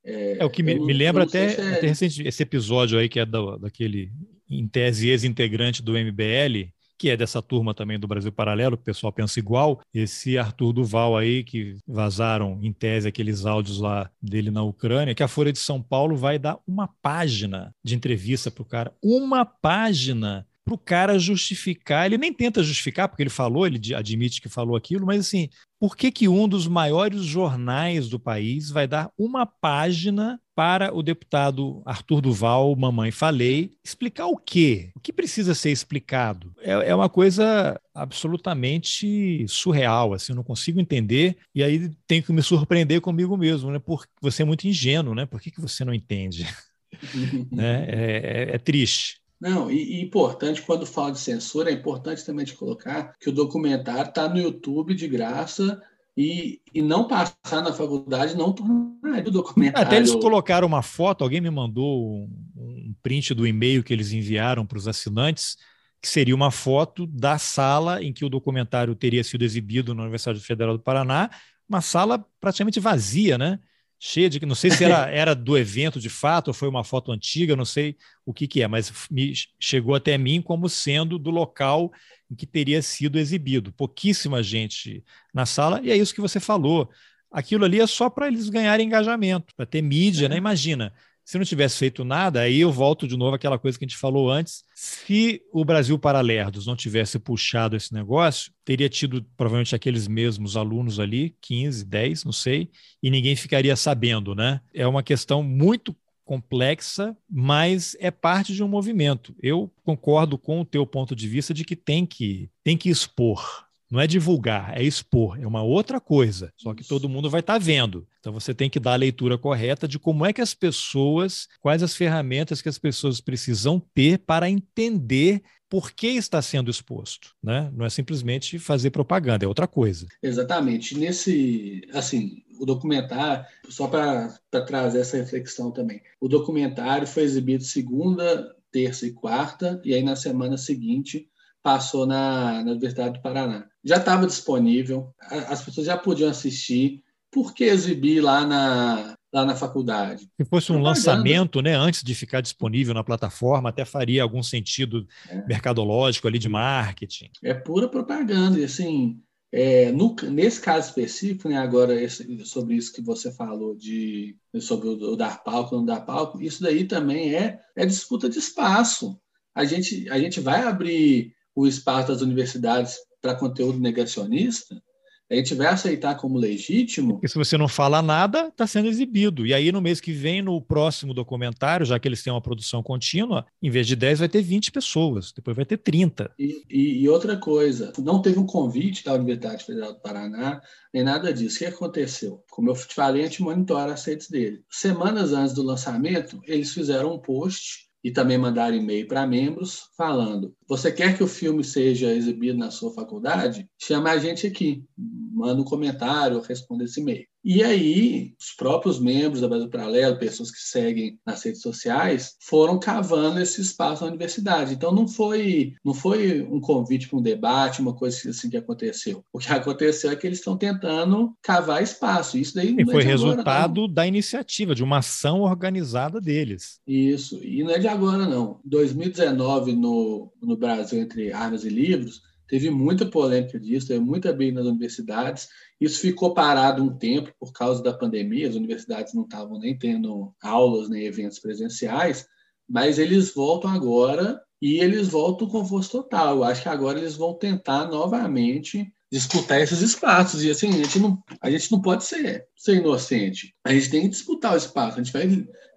[SPEAKER 2] É, é o que me, me lembra até, é... até recente, esse episódio aí que é da, daquele em tese ex-integrante do MBL, que é dessa turma também do Brasil Paralelo, que o pessoal pensa igual, esse Arthur Duval aí, que vazaram em tese aqueles áudios lá dele na Ucrânia, que a Folha de São Paulo vai dar uma página de entrevista para o cara. Uma página para o cara justificar. Ele nem tenta justificar, porque ele falou, ele admite que falou aquilo, mas assim, por que, que um dos maiores jornais do país vai dar uma página para o deputado Arthur Duval, mamãe falei, explicar o quê? O que precisa ser explicado? É, é uma coisa absolutamente surreal, assim, eu não consigo entender, e aí tenho que me surpreender comigo mesmo, né? Porque você é muito ingênuo, né? Por que, que você não entende? né? É, é, é triste.
[SPEAKER 3] Não, e, e, importante, quando fala de censura, é importante também de colocar que o documentário está no YouTube de graça e, e não passar na faculdade não tornaria o documentário.
[SPEAKER 2] Até eles colocaram uma foto, alguém me mandou um, um print do e-mail que eles enviaram para os assinantes, que seria uma foto da sala em que o documentário teria sido exibido na Universidade Federal do Paraná, uma sala praticamente vazia, né? Cheia de. Não sei se era, era do evento de fato ou foi uma foto antiga, não sei o que, que é, mas me chegou até mim como sendo do local em que teria sido exibido. Pouquíssima gente na sala, e é isso que você falou. Aquilo ali é só para eles ganharem engajamento, para ter mídia, é. né? Imagina, se não tivesse feito nada, aí eu volto de novo àquela coisa que a gente falou antes. Se o Brasil Paralerdos não tivesse puxado esse negócio, teria tido provavelmente aqueles mesmos alunos ali, 15, 10, não sei, e ninguém ficaria sabendo, né? É uma questão muito complexa, mas é parte de um movimento. Eu concordo com o teu ponto de vista de que tem que, tem que expor, não é divulgar, é expor, é uma outra coisa. Só que todo mundo vai estar tá vendo. Então você tem que dar a leitura correta de como é que as pessoas, quais as ferramentas que as pessoas precisam ter para entender por que está sendo exposto, né? Não é simplesmente fazer propaganda, é outra coisa.
[SPEAKER 3] Exatamente. Nesse, assim, o documentário, só para trazer essa reflexão também, o documentário foi exibido segunda, terça e quarta, e aí na semana seguinte passou na, na Universidade do Paraná. Já estava disponível, as pessoas já podiam assistir. Por que exibir lá na, lá na faculdade?
[SPEAKER 2] Se fosse um lançamento, né, antes de ficar disponível na plataforma, até faria algum sentido é. mercadológico ali de marketing.
[SPEAKER 3] É pura propaganda, e assim, é, no, nesse caso específico, né, agora esse, sobre isso que você falou de sobre o, o dar palco, não dar palco, isso daí também é, é disputa de espaço. A gente, a gente vai abrir o espaço das universidades para conteúdo negacionista, a gente vai aceitar como legítimo.
[SPEAKER 2] Porque se você não fala nada, está sendo exibido. E aí, no mês que vem, no próximo documentário, já que eles têm uma produção contínua, em vez de 10, vai ter 20 pessoas, depois vai ter 30.
[SPEAKER 3] E, e, e outra coisa, não teve um convite da Universidade Federal do Paraná, nem nada disso. O que aconteceu? Como eu te falei, a gente monitora as redes dele. Semanas antes do lançamento, eles fizeram um post e também mandar e-mail para membros falando: você quer que o filme seja exibido na sua faculdade? Chama a gente aqui, manda um comentário, responda esse e-mail. E aí, os próprios membros da Brasil Paralelo, pessoas que seguem nas redes sociais, foram cavando esse espaço na universidade. Então, não foi, não foi um convite para um debate, uma coisa assim que aconteceu. O que aconteceu é que eles estão tentando cavar espaço. Isso daí
[SPEAKER 2] e foi é resultado agora, da iniciativa, de uma ação organizada deles.
[SPEAKER 3] Isso. E não é de agora, não. 2019, no, no Brasil, entre armas e livros, teve muita polêmica disso, teve muita briga nas universidades. Isso ficou parado um tempo por causa da pandemia, as universidades não estavam nem tendo aulas nem eventos presenciais, mas eles voltam agora e eles voltam com força total. Eu acho que agora eles vão tentar novamente disputar esses espaços. E assim, a gente não, a gente não pode ser, ser inocente. A gente tem que disputar o espaço. A gente vai,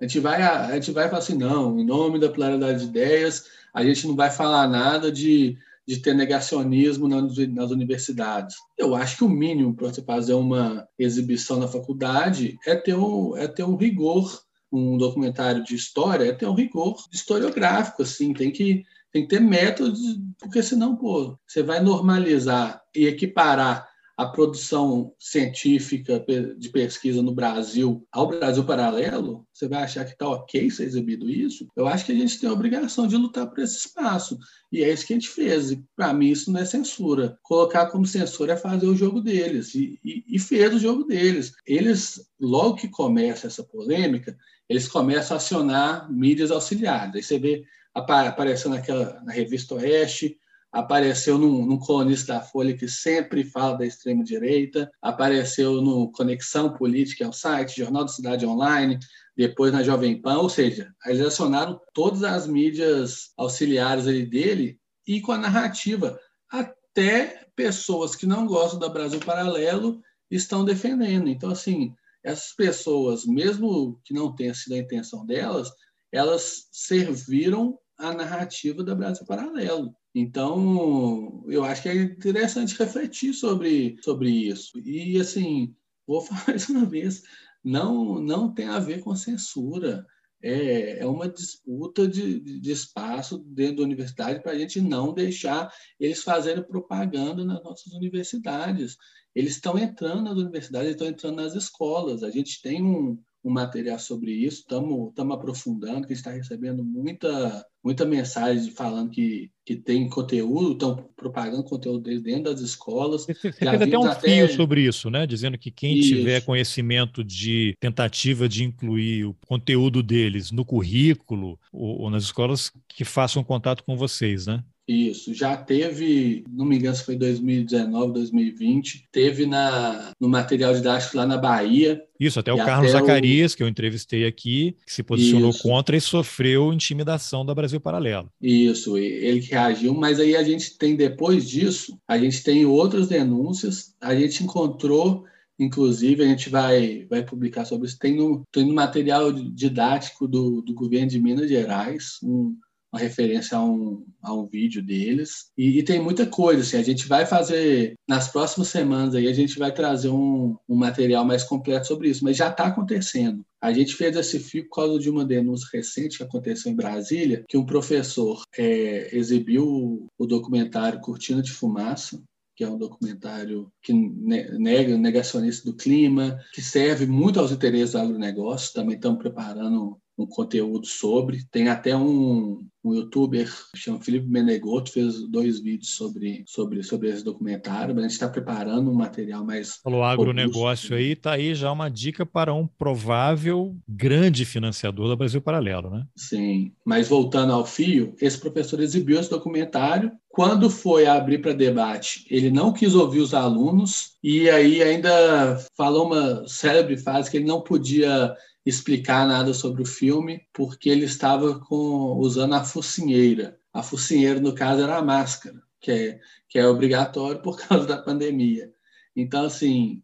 [SPEAKER 3] a gente vai, a gente vai falar assim, não, em nome da pluralidade de ideias, a gente não vai falar nada de de ter negacionismo nas universidades. Eu acho que o mínimo para você fazer uma exibição na faculdade é ter um, é ter um rigor, um documentário de história, é ter um rigor historiográfico, assim, tem que, tem que ter métodos, porque senão, pô, você vai normalizar e equiparar a produção científica de pesquisa no Brasil ao Brasil paralelo, você vai achar que está ok ser exibido isso? Eu acho que a gente tem a obrigação de lutar por esse espaço. E é isso que a gente fez. Para mim, isso não é censura. Colocar como censura é fazer o jogo deles. E, e, e fez o jogo deles. Eles, logo que começa essa polêmica, eles começam a acionar mídias auxiliares. Aí você vê aparecendo naquela, na revista Oeste, apareceu num, num, colunista da Folha que sempre fala da extrema-direita, apareceu no Conexão Política, é o site, Jornal da Cidade Online, depois na Jovem Pan, ou seja, eles acionaram todas as mídias auxiliares dele e com a narrativa. Até pessoas que não gostam da Brasil Paralelo estão defendendo. Então, assim, essas pessoas, mesmo que não tenha sido a intenção delas, elas serviram a narrativa da Brasil Paralelo. Então, eu acho que é interessante refletir sobre, sobre isso. E, assim, vou falar mais uma vez, não, não tem a ver com censura. É, é uma disputa de, de espaço dentro da universidade para a gente não deixar eles fazerem propaganda nas nossas universidades. Eles estão entrando nas universidades, estão entrando nas escolas. A gente tem um, um material sobre isso, estamos aprofundando, que está recebendo muita, muita mensagem falando que, que tem conteúdo, estão propagando conteúdo dentro das escolas.
[SPEAKER 2] Você, você teve até um até... fio sobre isso, né? Dizendo que quem isso. tiver conhecimento de tentativa de incluir o conteúdo deles no currículo ou, ou nas escolas, que façam contato com vocês, né?
[SPEAKER 3] Isso, já teve, não me engano se foi 2019, 2020, teve na, no material didático lá na Bahia.
[SPEAKER 2] Isso, até o Carlos até Zacarias, o... que eu entrevistei aqui, que se posicionou Isso. contra e sofreu intimidação da Brasil Paralelo.
[SPEAKER 3] Isso, ele que reagiu, mas aí a gente tem, depois disso, a gente tem outras denúncias, a gente encontrou Inclusive, a gente vai, vai publicar sobre isso. Tem no, tem no material didático do, do governo de Minas Gerais um, uma referência a um, a um vídeo deles. E, e, tem muita coisa, assim, a gente vai fazer, nas próximas semanas aí, a gente vai trazer um, um material mais completo sobre isso, mas já está acontecendo. A gente fez esse fio por causa de uma denúncia recente que aconteceu em Brasília, que um professor é, exibiu o documentário Cortina de Fumaça, que é um documentário que nega, negacionista do clima, que serve muito aos interesses do agronegócio. Também estamos preparando um conteúdo sobre. Tem até um, um youtuber que chama Felipe Menegoto, fez dois vídeos sobre, sobre, sobre esse documentário, mas a gente está preparando um material mais.
[SPEAKER 2] Falou agronegócio aí, tá aí já uma dica para um provável grande financiador da Brasil Paralelo, né?
[SPEAKER 3] Sim, mas voltando ao fio, esse professor exibiu esse documentário. Quando foi abrir para debate, ele não quis ouvir os alunos e aí ainda falou uma célebre frase que ele não podia explicar nada sobre o filme, porque ele estava com, usando a focinheira. A focinheira, no caso, era a máscara, que é, que é obrigatório por causa da pandemia. Então, assim,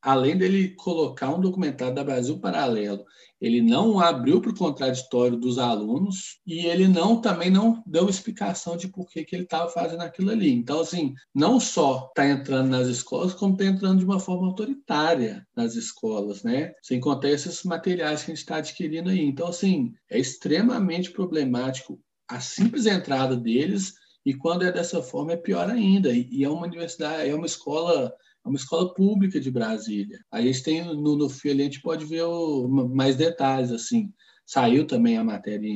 [SPEAKER 3] além dele colocar um documentário da Brasil Paralelo, ele não abriu para o contraditório dos alunos e ele não também não deu explicação de por que, que ele estava fazendo aquilo ali. Então, assim, não só está entrando nas escolas, como está entrando de uma forma autoritária nas escolas, né? Sem contar esses materiais que a gente está adquirindo aí. Então, assim, é extremamente problemático a simples entrada deles e quando é dessa forma é pior ainda. E é uma universidade, é uma escola é uma escola pública de Brasília. A gente tem no, no a gente pode ver o, mais detalhes, assim. Saiu também a matéria,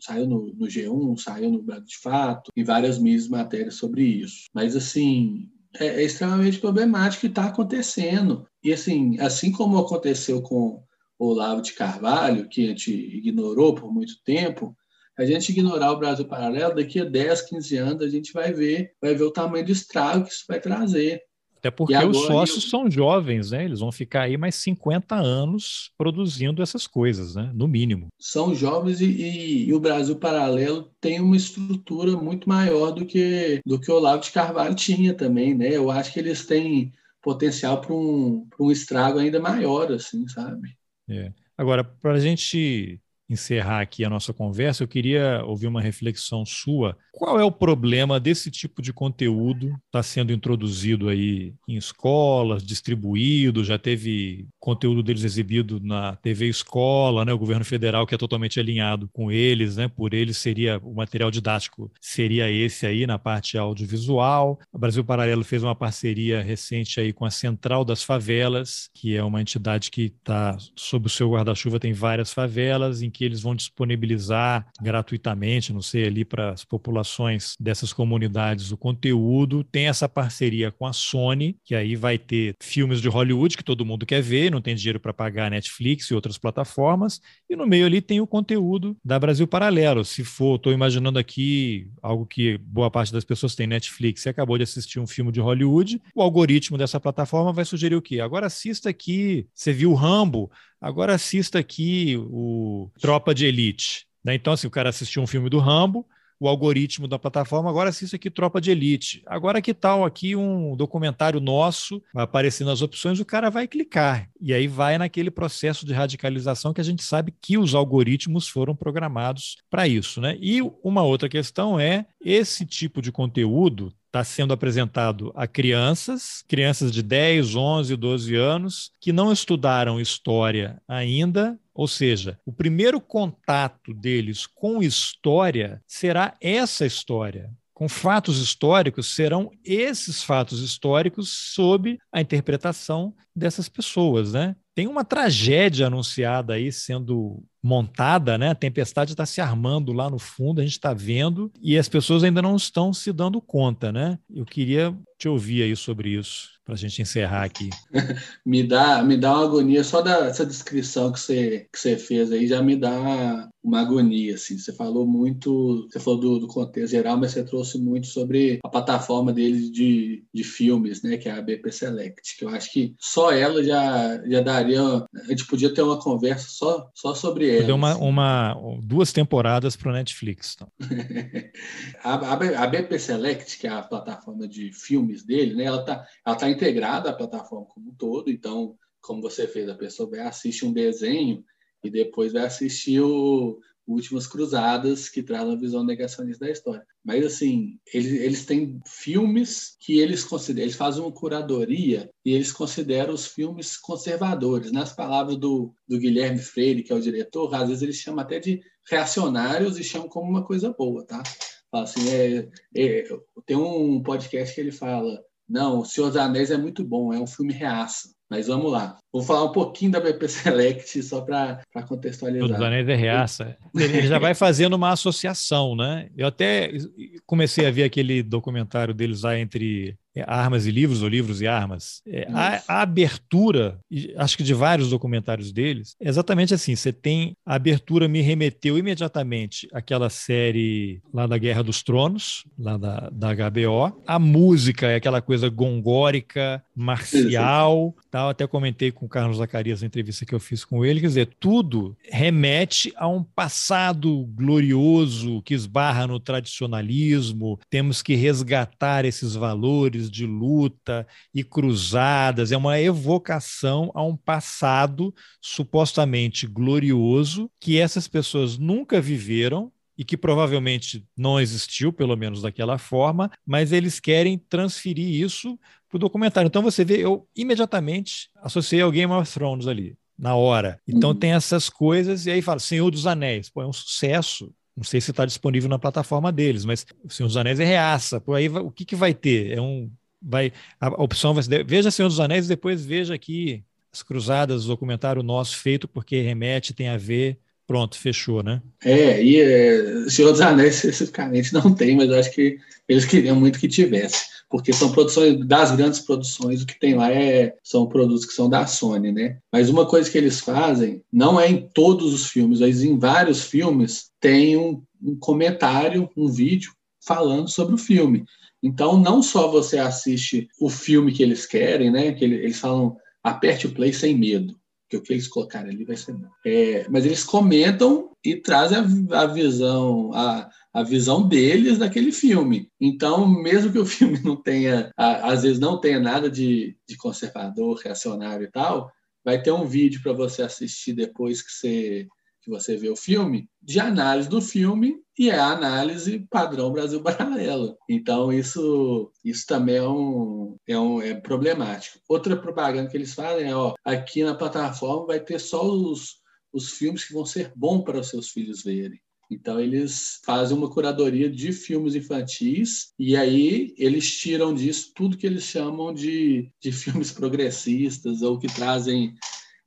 [SPEAKER 3] saiu no, no G1, saiu no Brasil de Fato, e várias mídias matérias sobre isso. Mas, assim, é, é extremamente problemático e está acontecendo. E, assim, assim como aconteceu com o Olavo de Carvalho, que a gente ignorou por muito tempo, a gente ignorar o Brasil Paralelo, daqui a 10, 15 anos, a gente vai ver, vai ver o tamanho do estrago que isso vai trazer.
[SPEAKER 2] Até porque agora, os sócios eu... são jovens, né? Eles vão ficar aí mais 50 anos produzindo essas coisas, né? No mínimo.
[SPEAKER 3] São jovens e, e, e, o Brasil Paralelo tem uma estrutura muito maior do que, do que o Olavo de Carvalho tinha também, né? Eu acho que eles têm potencial para um, um estrago ainda maior, assim, sabe?
[SPEAKER 2] É. Agora, para a gente encerrar aqui a nossa conversa, eu queria ouvir uma reflexão sua. Qual é o problema desse tipo de conteúdo está sendo introduzido aí em escolas, distribuído, já teve conteúdo deles exibido na TV Escola, né? O governo federal que é totalmente alinhado com eles, né? Por eles seria o material didático seria esse aí na parte audiovisual. O Brasil Paralelo fez uma parceria recente aí com a Central das Favelas, que é uma entidade que está sob o seu guarda-chuva tem várias favelas em que eles vão disponibilizar gratuitamente, não sei, ali para as populações dessas comunidades o conteúdo. Tem essa parceria com a Sony, que aí vai ter filmes de Hollywood que todo mundo quer ver, não tem dinheiro para pagar Netflix e outras plataformas. E no meio ali tem o conteúdo da Brasil Paralelo. Se for, estou imaginando aqui algo que boa parte das pessoas tem Netflix e acabou de assistir um filme de Hollywood, o algoritmo dessa plataforma vai sugerir o quê? Agora assista aqui, você viu Rambo, Agora assista aqui o Tropa de Elite. Né? Então, assim, o cara assistiu um filme do Rambo, o algoritmo da plataforma, agora assista aqui Tropa de Elite. Agora que tal aqui um documentário nosso, vai aparecer nas opções, o cara vai clicar. E aí vai naquele processo de radicalização que a gente sabe que os algoritmos foram programados para isso. Né? E uma outra questão é esse tipo de conteúdo está sendo apresentado a crianças, crianças de 10, 11, 12 anos, que não estudaram história ainda, ou seja, o primeiro contato deles com história será essa história. Com fatos históricos, serão esses fatos históricos sob a interpretação dessas pessoas, né? tem uma tragédia anunciada aí sendo montada, né? A tempestade está se armando lá no fundo, a gente está vendo, e as pessoas ainda não estão se dando conta, né? Eu queria te ouvir aí sobre isso, para a gente encerrar aqui.
[SPEAKER 3] me, dá, me dá uma agonia, só dessa descrição que você, que você fez aí já me dá uma agonia, assim. Você falou muito, você falou do, do contexto geral, mas você trouxe muito sobre a plataforma deles de, de filmes, né? Que é a BP Select, que eu acho que só ela já, já daria... A gente podia ter uma conversa só, só sobre
[SPEAKER 2] Deu uma, uma, duas temporadas para o Netflix. Então.
[SPEAKER 3] a, a, BP Select, que é a plataforma de filmes filmes dele, né? Ela está ela tá integrada à plataforma como um todo, então, como você fez, a pessoa vai assistir um desenho e depois vai assistir o Últimas Cruzadas, que traz uma visão negacionista da história. Mas, assim, eles, eles têm filmes que eles consideram, eles fazem uma curadoria e eles consideram os filmes conservadores. Nas palavras do, do Guilherme Freire, que é o diretor, às vezes eles chamam até de reacionários e chamam como uma coisa boa, tá? Assim, é, é, tem um podcast que ele fala: não, O Senhor dos Anéis é muito bom, é um filme reaça. Mas vamos lá. Vou falar um pouquinho da BP Select só para contextualizar.
[SPEAKER 2] O Anéis é reaça. Ele já vai fazendo uma associação, né? Eu até comecei a ver aquele documentário deles lá entre armas e livros, ou livros e armas. É, a, a, abertura, acho que de vários documentários deles, é exatamente assim: você tem a abertura, me remeteu imediatamente àquela série lá da Guerra dos Tronos, lá da, da HBO. A música é aquela coisa gongórica, marcial, tal. Até comentei com o Carlos Zacarias na entrevista que eu fiz com ele. Quer dizer, tudo remete a um passado glorioso que esbarra no tradicionalismo. Temos que resgatar esses valores de luta e cruzadas, é uma evocação a um passado supostamente glorioso que essas pessoas nunca viveram e que provavelmente não existiu, pelo menos daquela forma, mas eles querem transferir isso para o documentário. Então você vê, eu imediatamente associei ao Game of Thrones ali, na hora. Então uhum. tem essas coisas, e aí fala Senhor dos Anéis, pô, é um sucesso não sei se está disponível na plataforma deles, mas o Senhor dos Anéis é reaça. Por aí o que, que vai ter? É um. Vai, a opção vai ser. Veja Senhor dos Anéis e depois veja aqui as Cruzadas, o documentário nosso feito porque remete, tem a ver. Pronto, fechou, né?
[SPEAKER 3] É, e é, Senhor dos Anéis especificamente não tem, mas eu acho que eles queriam muito que tivesse, porque são produções das grandes produções, o que tem lá é, são produtos que são da Sony, né? Mas uma coisa que eles fazem, não é em todos os filmes, mas em vários filmes, tem um, um comentário, um vídeo falando sobre o filme. Então, não só você assiste o filme que eles querem, né? Que eles falam, aperte o play sem medo que o que eles colocarem ali vai ser bom. É, mas eles comentam e trazem a, a visão, a, a visão deles daquele filme. Então, mesmo que o filme não tenha, às vezes não tenha nada de, de conservador, reacionário e tal, vai ter um vídeo para você assistir depois que você que você vê o filme, de análise do filme e é a análise padrão Brasil paralelo. Então isso isso também é um, é um é problemático. Outra propaganda que eles fazem é, ó, aqui na plataforma vai ter só os, os filmes que vão ser bons para os seus filhos verem. Então eles fazem uma curadoria de filmes infantis e aí eles tiram disso tudo que eles chamam de, de filmes progressistas ou que trazem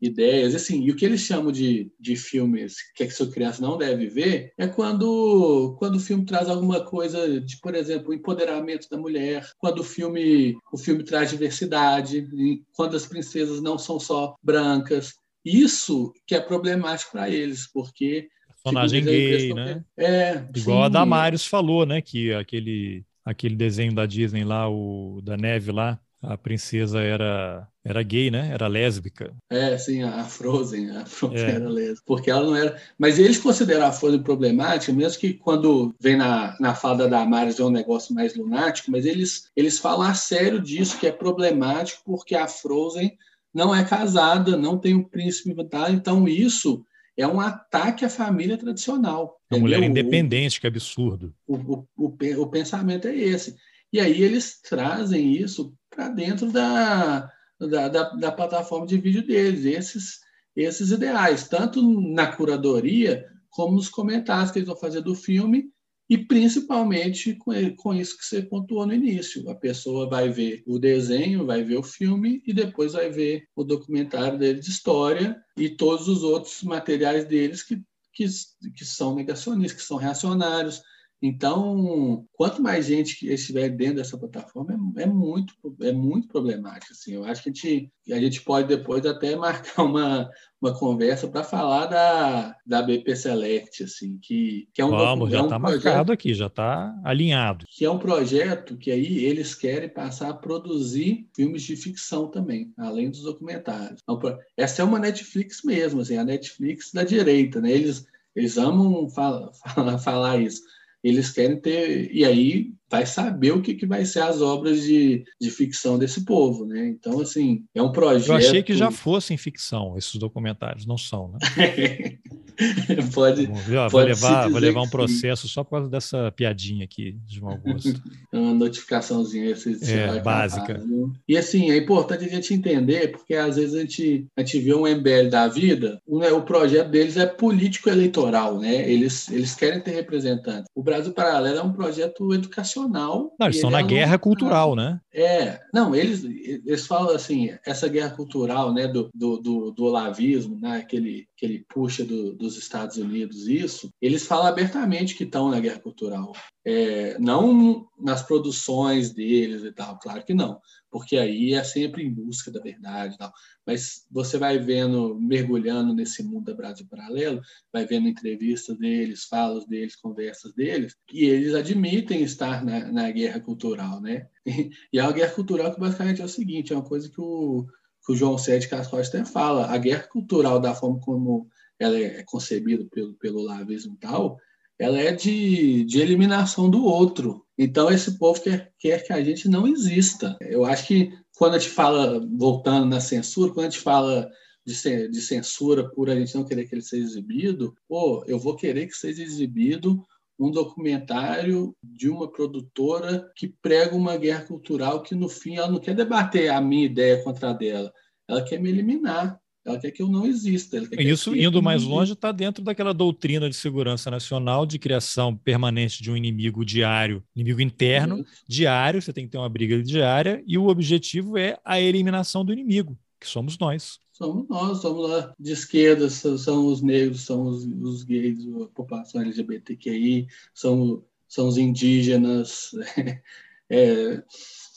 [SPEAKER 3] ideias. Assim, e o que eles chamam de, de filmes que a sua criança não deve ver é quando, quando o filme traz alguma coisa de, por exemplo, o empoderamento da mulher, quando o filme, o filme traz diversidade, quando as princesas não são só brancas. Isso que é problemático para eles, porque
[SPEAKER 2] personagem gay, né?
[SPEAKER 3] É,
[SPEAKER 2] igual sim. a Damares falou, né, que aquele aquele desenho da Disney lá, o da neve lá, a princesa era era gay, né? Era lésbica.
[SPEAKER 3] É, sim, a Frozen, a Frozen é. era lésbica, porque ela não era. Mas eles consideram a Frozen problemática, mesmo que quando vem na, na fala da Damares é um negócio mais lunático, mas eles, eles falam a sério disso, que é problemático, porque a Frozen não é casada, não tem um príncipe, tá? então isso é um ataque à família tradicional.
[SPEAKER 2] A mulher independente, que absurdo.
[SPEAKER 3] O, o, o pensamento é esse. E aí eles trazem isso para dentro da, da, da, da, plataforma de vídeo deles, esses, esses ideais, tanto na curadoria como nos comentários que eles vão fazer do filme e principalmente com, com isso que você pontuou no início. A pessoa vai ver o desenho, vai ver o filme e depois vai ver o documentário dele de história e todos os outros materiais deles que, que, que são negacionistas, que são reacionários, então, quanto mais gente estiver dentro dessa plataforma, é, é, muito, é muito problemático. Assim. Eu acho que a gente, a gente pode depois até marcar uma, uma conversa para falar da, da BP Select, assim, que, que é um
[SPEAKER 2] Vamos, já está é um tá marcado aqui, já está alinhado.
[SPEAKER 3] Que é um projeto que aí eles querem passar a produzir filmes de ficção também, além dos documentários. Então, essa é uma Netflix mesmo, assim, a Netflix da direita, né? Eles, eles amam falar, falar, falar isso eles querem ter. E aí vai saber o que, que vai ser as obras de, de ficção desse povo, né? Então, assim, é um projeto. Eu
[SPEAKER 2] achei que já fossem ficção esses documentários, não são, né?
[SPEAKER 3] pode,
[SPEAKER 2] Ó, pode levar, vou levar um processo só por causa dessa piadinha aqui de mau gosto.
[SPEAKER 3] Uma notificaçãozinha
[SPEAKER 2] esse, é, básica.
[SPEAKER 3] e assim, é importante a gente entender, porque às vezes a gente, a gente vê um MBL da vida, o, né, o projeto deles é político-eleitoral, né? Eles, eles querem ter representantes. O Brasil Paralelo é um projeto educacional.
[SPEAKER 2] Não, eles estão na é guerra cultural, né?
[SPEAKER 3] É, não, eles, eles falam assim, essa guerra cultural, né, do, do, do, do olavismo, né, aquele, aquele puxa do, dos Estados Unidos, isso, eles falam abertamente que estão na guerra cultural. É, não nas produções deles e tal, claro que não, porque aí é sempre em busca da verdade tal. Mas você vai vendo, mergulhando nesse mundo da Brasil Paralelo, vai vendo entrevistas deles, falas deles, conversas deles, e eles admitem estar na, na guerra cultural, né? E é uma guerra cultural que basicamente é o seguinte, é uma coisa que o que o João Sérgio Cascote até fala, a guerra cultural, da forma como ela é concebida pelo, pelo lavismo tal, ela é de, de eliminação do outro. Então, esse povo quer, quer que a gente não exista. Eu acho que quando a gente fala, voltando na censura, quando a gente fala de, de censura por a gente não querer que ele seja exibido, pô, eu vou querer que seja exibido um documentário de uma produtora que prega uma guerra cultural que, no fim, ela não quer debater a minha ideia contra a dela, ela quer me eliminar. Ela quer que eu não exista.
[SPEAKER 2] Isso, indo mais longe, está dentro daquela doutrina de segurança nacional de criação permanente de um inimigo diário, inimigo interno, Isso. diário, você tem que ter uma briga diária, e o objetivo é a eliminação do inimigo, que somos nós
[SPEAKER 3] somos nós, somos lá de esquerda, são os negros, são os, os gays, a população LGBTQI, são, são os indígenas. É,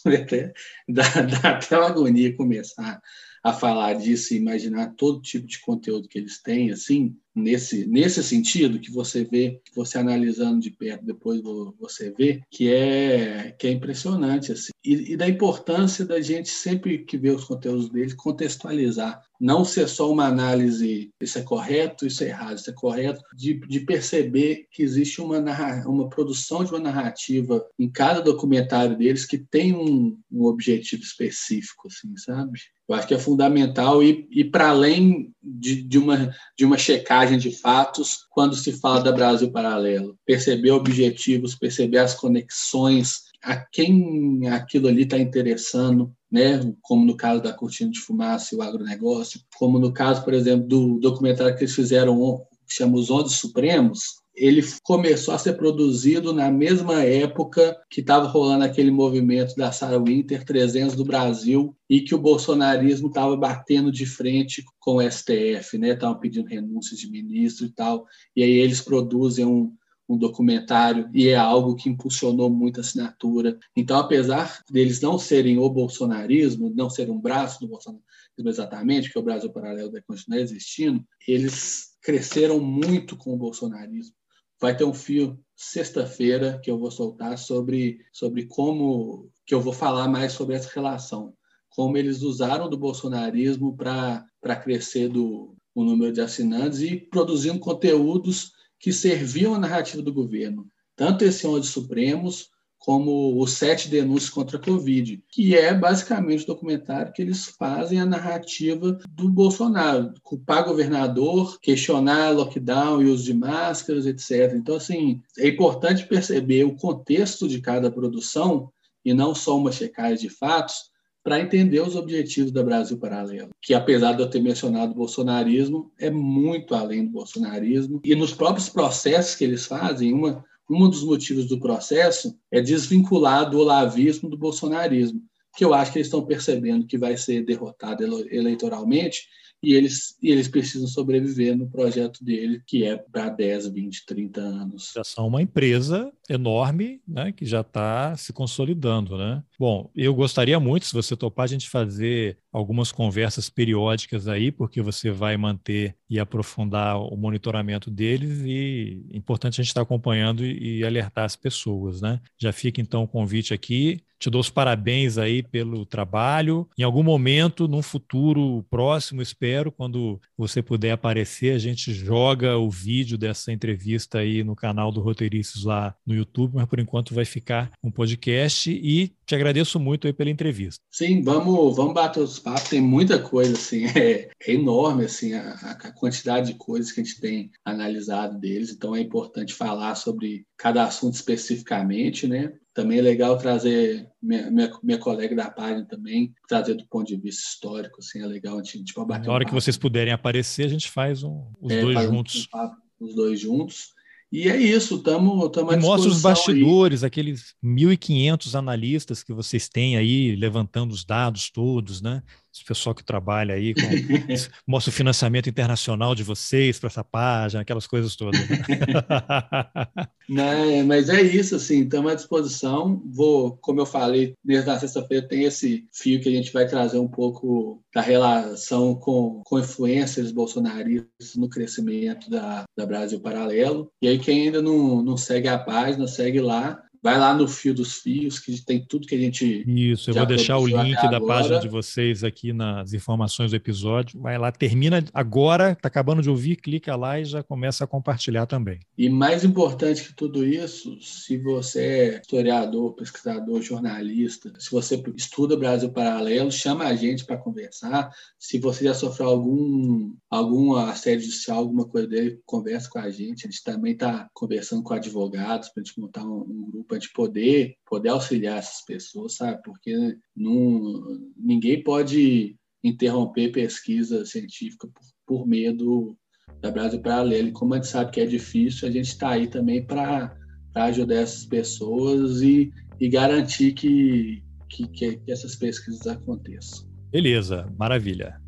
[SPEAKER 3] é, dá, dá até uma agonia começar a falar disso e imaginar todo tipo de conteúdo que eles têm, assim, nesse, nesse sentido que você vê, você analisando de perto, depois você vê, que é, que é impressionante. Assim. E, e da importância da gente, sempre que vê os conteúdos deles, contextualizar. Não ser só uma análise, isso é correto, isso é errado, isso é correto, de, de perceber que existe uma, uma produção de uma narrativa em cada documentário deles que tem um, um objetivo específico, assim, sabe? Eu acho que é fundamental ir, ir para além de, de, uma, de uma checagem de fatos quando se fala da Brasil Paralelo. Perceber objetivos, perceber as conexões, a quem aquilo ali está interessando, né? como no caso da cortina de fumaça e o agronegócio, como no caso, por exemplo, do documentário que eles fizeram, que chama Os Ondes Supremos, ele começou a ser produzido na mesma época que estava rolando aquele movimento da Sarah Winter 300 do Brasil e que o bolsonarismo estava batendo de frente com o STF, né? Estavam pedindo renúncia de ministro e tal. E aí eles produzem um, um documentário e é algo que impulsionou muito a assinatura. Então, apesar deles não serem o bolsonarismo, não ser um braço do bolsonarismo exatamente, que o Brasil Paralelo vai continuar existindo, eles cresceram muito com o bolsonarismo vai ter um fio sexta-feira que eu vou soltar sobre, sobre como que eu vou falar mais sobre essa relação, como eles usaram do bolsonarismo para crescer do, o número de assinantes e produzindo conteúdos que serviam à narrativa do governo. Tanto esse Onde Supremos, como os Sete Denúncias contra a Covid, que é basicamente o documentário que eles fazem a narrativa do Bolsonaro, culpar governador, questionar lockdown e uso de máscaras, etc. Então, assim, é importante perceber o contexto de cada produção e não só uma checagem de fatos, para entender os objetivos da Brasil Paralelo, que apesar de eu ter mencionado o bolsonarismo, é muito além do bolsonarismo. E nos próprios processos que eles fazem, uma, um dos motivos do processo é desvincular do olavismo do bolsonarismo, que eu acho que eles estão percebendo que vai ser derrotado eleitoralmente e eles, e eles precisam sobreviver no projeto dele, que é para 10, 20, 30 anos.
[SPEAKER 2] Já são uma empresa enorme, né, que já está se consolidando, né? Bom, eu gostaria muito, se você topar, a gente fazer algumas conversas periódicas aí, porque você vai manter e aprofundar o monitoramento deles e é importante a gente estar acompanhando e alertar as pessoas, né? Já fica então o convite aqui te dou os parabéns aí pelo trabalho. Em algum momento, num futuro próximo, espero, quando você puder aparecer, a gente joga o vídeo dessa entrevista aí no canal do Roteiristas lá no YouTube, mas por enquanto vai ficar um podcast e te agradeço muito aí pela entrevista.
[SPEAKER 3] Sim, vamos, vamos bater os papos, tem muita coisa, assim, é, é enorme, assim, a, a, quantidade de coisas que a gente tem analisado deles, então é importante falar sobre cada assunto especificamente, né? Também é legal trazer minha, minha, minha, colega da página também, trazer do ponto de vista histórico, assim, é legal a gente, tipo,
[SPEAKER 2] bater Na hora um que vocês puderem aparecer, a gente faz um, os é, dois juntos. Um
[SPEAKER 3] os dois juntos. E é isso, estamos
[SPEAKER 2] à Mostra os bastidores, aí. aqueles 1.500 analistas que vocês têm aí, levantando os dados todos, né? Esse pessoal que trabalha aí, com, mostra o financiamento internacional de vocês para essa página, aquelas coisas todas. Né?
[SPEAKER 3] Não, mas é isso, assim, estamos à disposição. Vou, como eu falei, desde a sexta-feira tem esse fio que a gente vai trazer um pouco da relação com, com influências bolsonaristas no crescimento da, da Brasil Paralelo. E aí, quem ainda não, não segue a página, segue lá Vai lá no Fio dos Fios, que tem tudo que a gente.
[SPEAKER 2] Isso, eu vou deixar o link da agora. página de vocês aqui nas informações do episódio. Vai lá, termina agora, está acabando de ouvir, clica lá e já começa a compartilhar também.
[SPEAKER 3] E mais importante que tudo isso, se você é historiador, pesquisador, jornalista, se você estuda Brasil Paralelo, chama a gente para conversar. Se você já sofreu algum, algum assédio judicial, alguma coisa dele, conversa com a gente. A gente também está conversando com advogados para a gente montar um, um grupo para gente poder, poder auxiliar essas pessoas, sabe? Porque não, ninguém pode interromper pesquisa científica por, por medo da Brasil Paralelo. E como a gente sabe que é difícil, a gente está aí também para ajudar essas pessoas e, e garantir que, que, que essas pesquisas aconteçam.
[SPEAKER 2] Beleza, maravilha.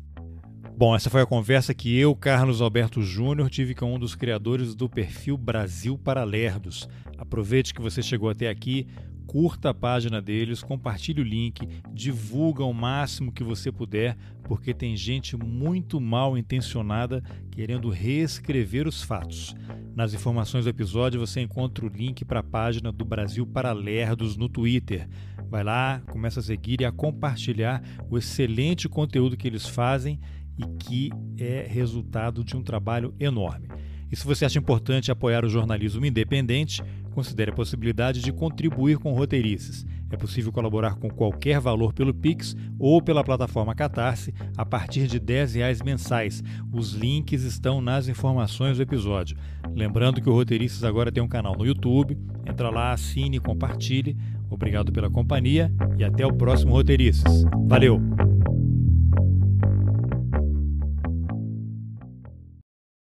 [SPEAKER 2] Bom, essa foi a conversa que eu, Carlos Alberto Júnior, tive com um dos criadores do perfil Brasil para Lerdos. Aproveite que você chegou até aqui, curta a página deles, compartilhe o link, divulga o máximo que você puder, porque tem gente muito mal intencionada querendo reescrever os fatos. Nas informações do episódio você encontra o link para a página do Brasil para Lerdos no Twitter. Vai lá, começa a seguir e a compartilhar o excelente conteúdo que eles fazem e que é resultado de um trabalho enorme. E se você acha importante apoiar o jornalismo independente, considere a possibilidade de contribuir com roteirices. É possível colaborar com qualquer valor pelo Pix ou pela plataforma Catarse a partir de R$ reais mensais. Os links estão nas informações do episódio. Lembrando que o Roteirices agora tem um canal no YouTube. Entra lá, assine e compartilhe. Obrigado pela companhia e até o próximo Roteirices. Valeu!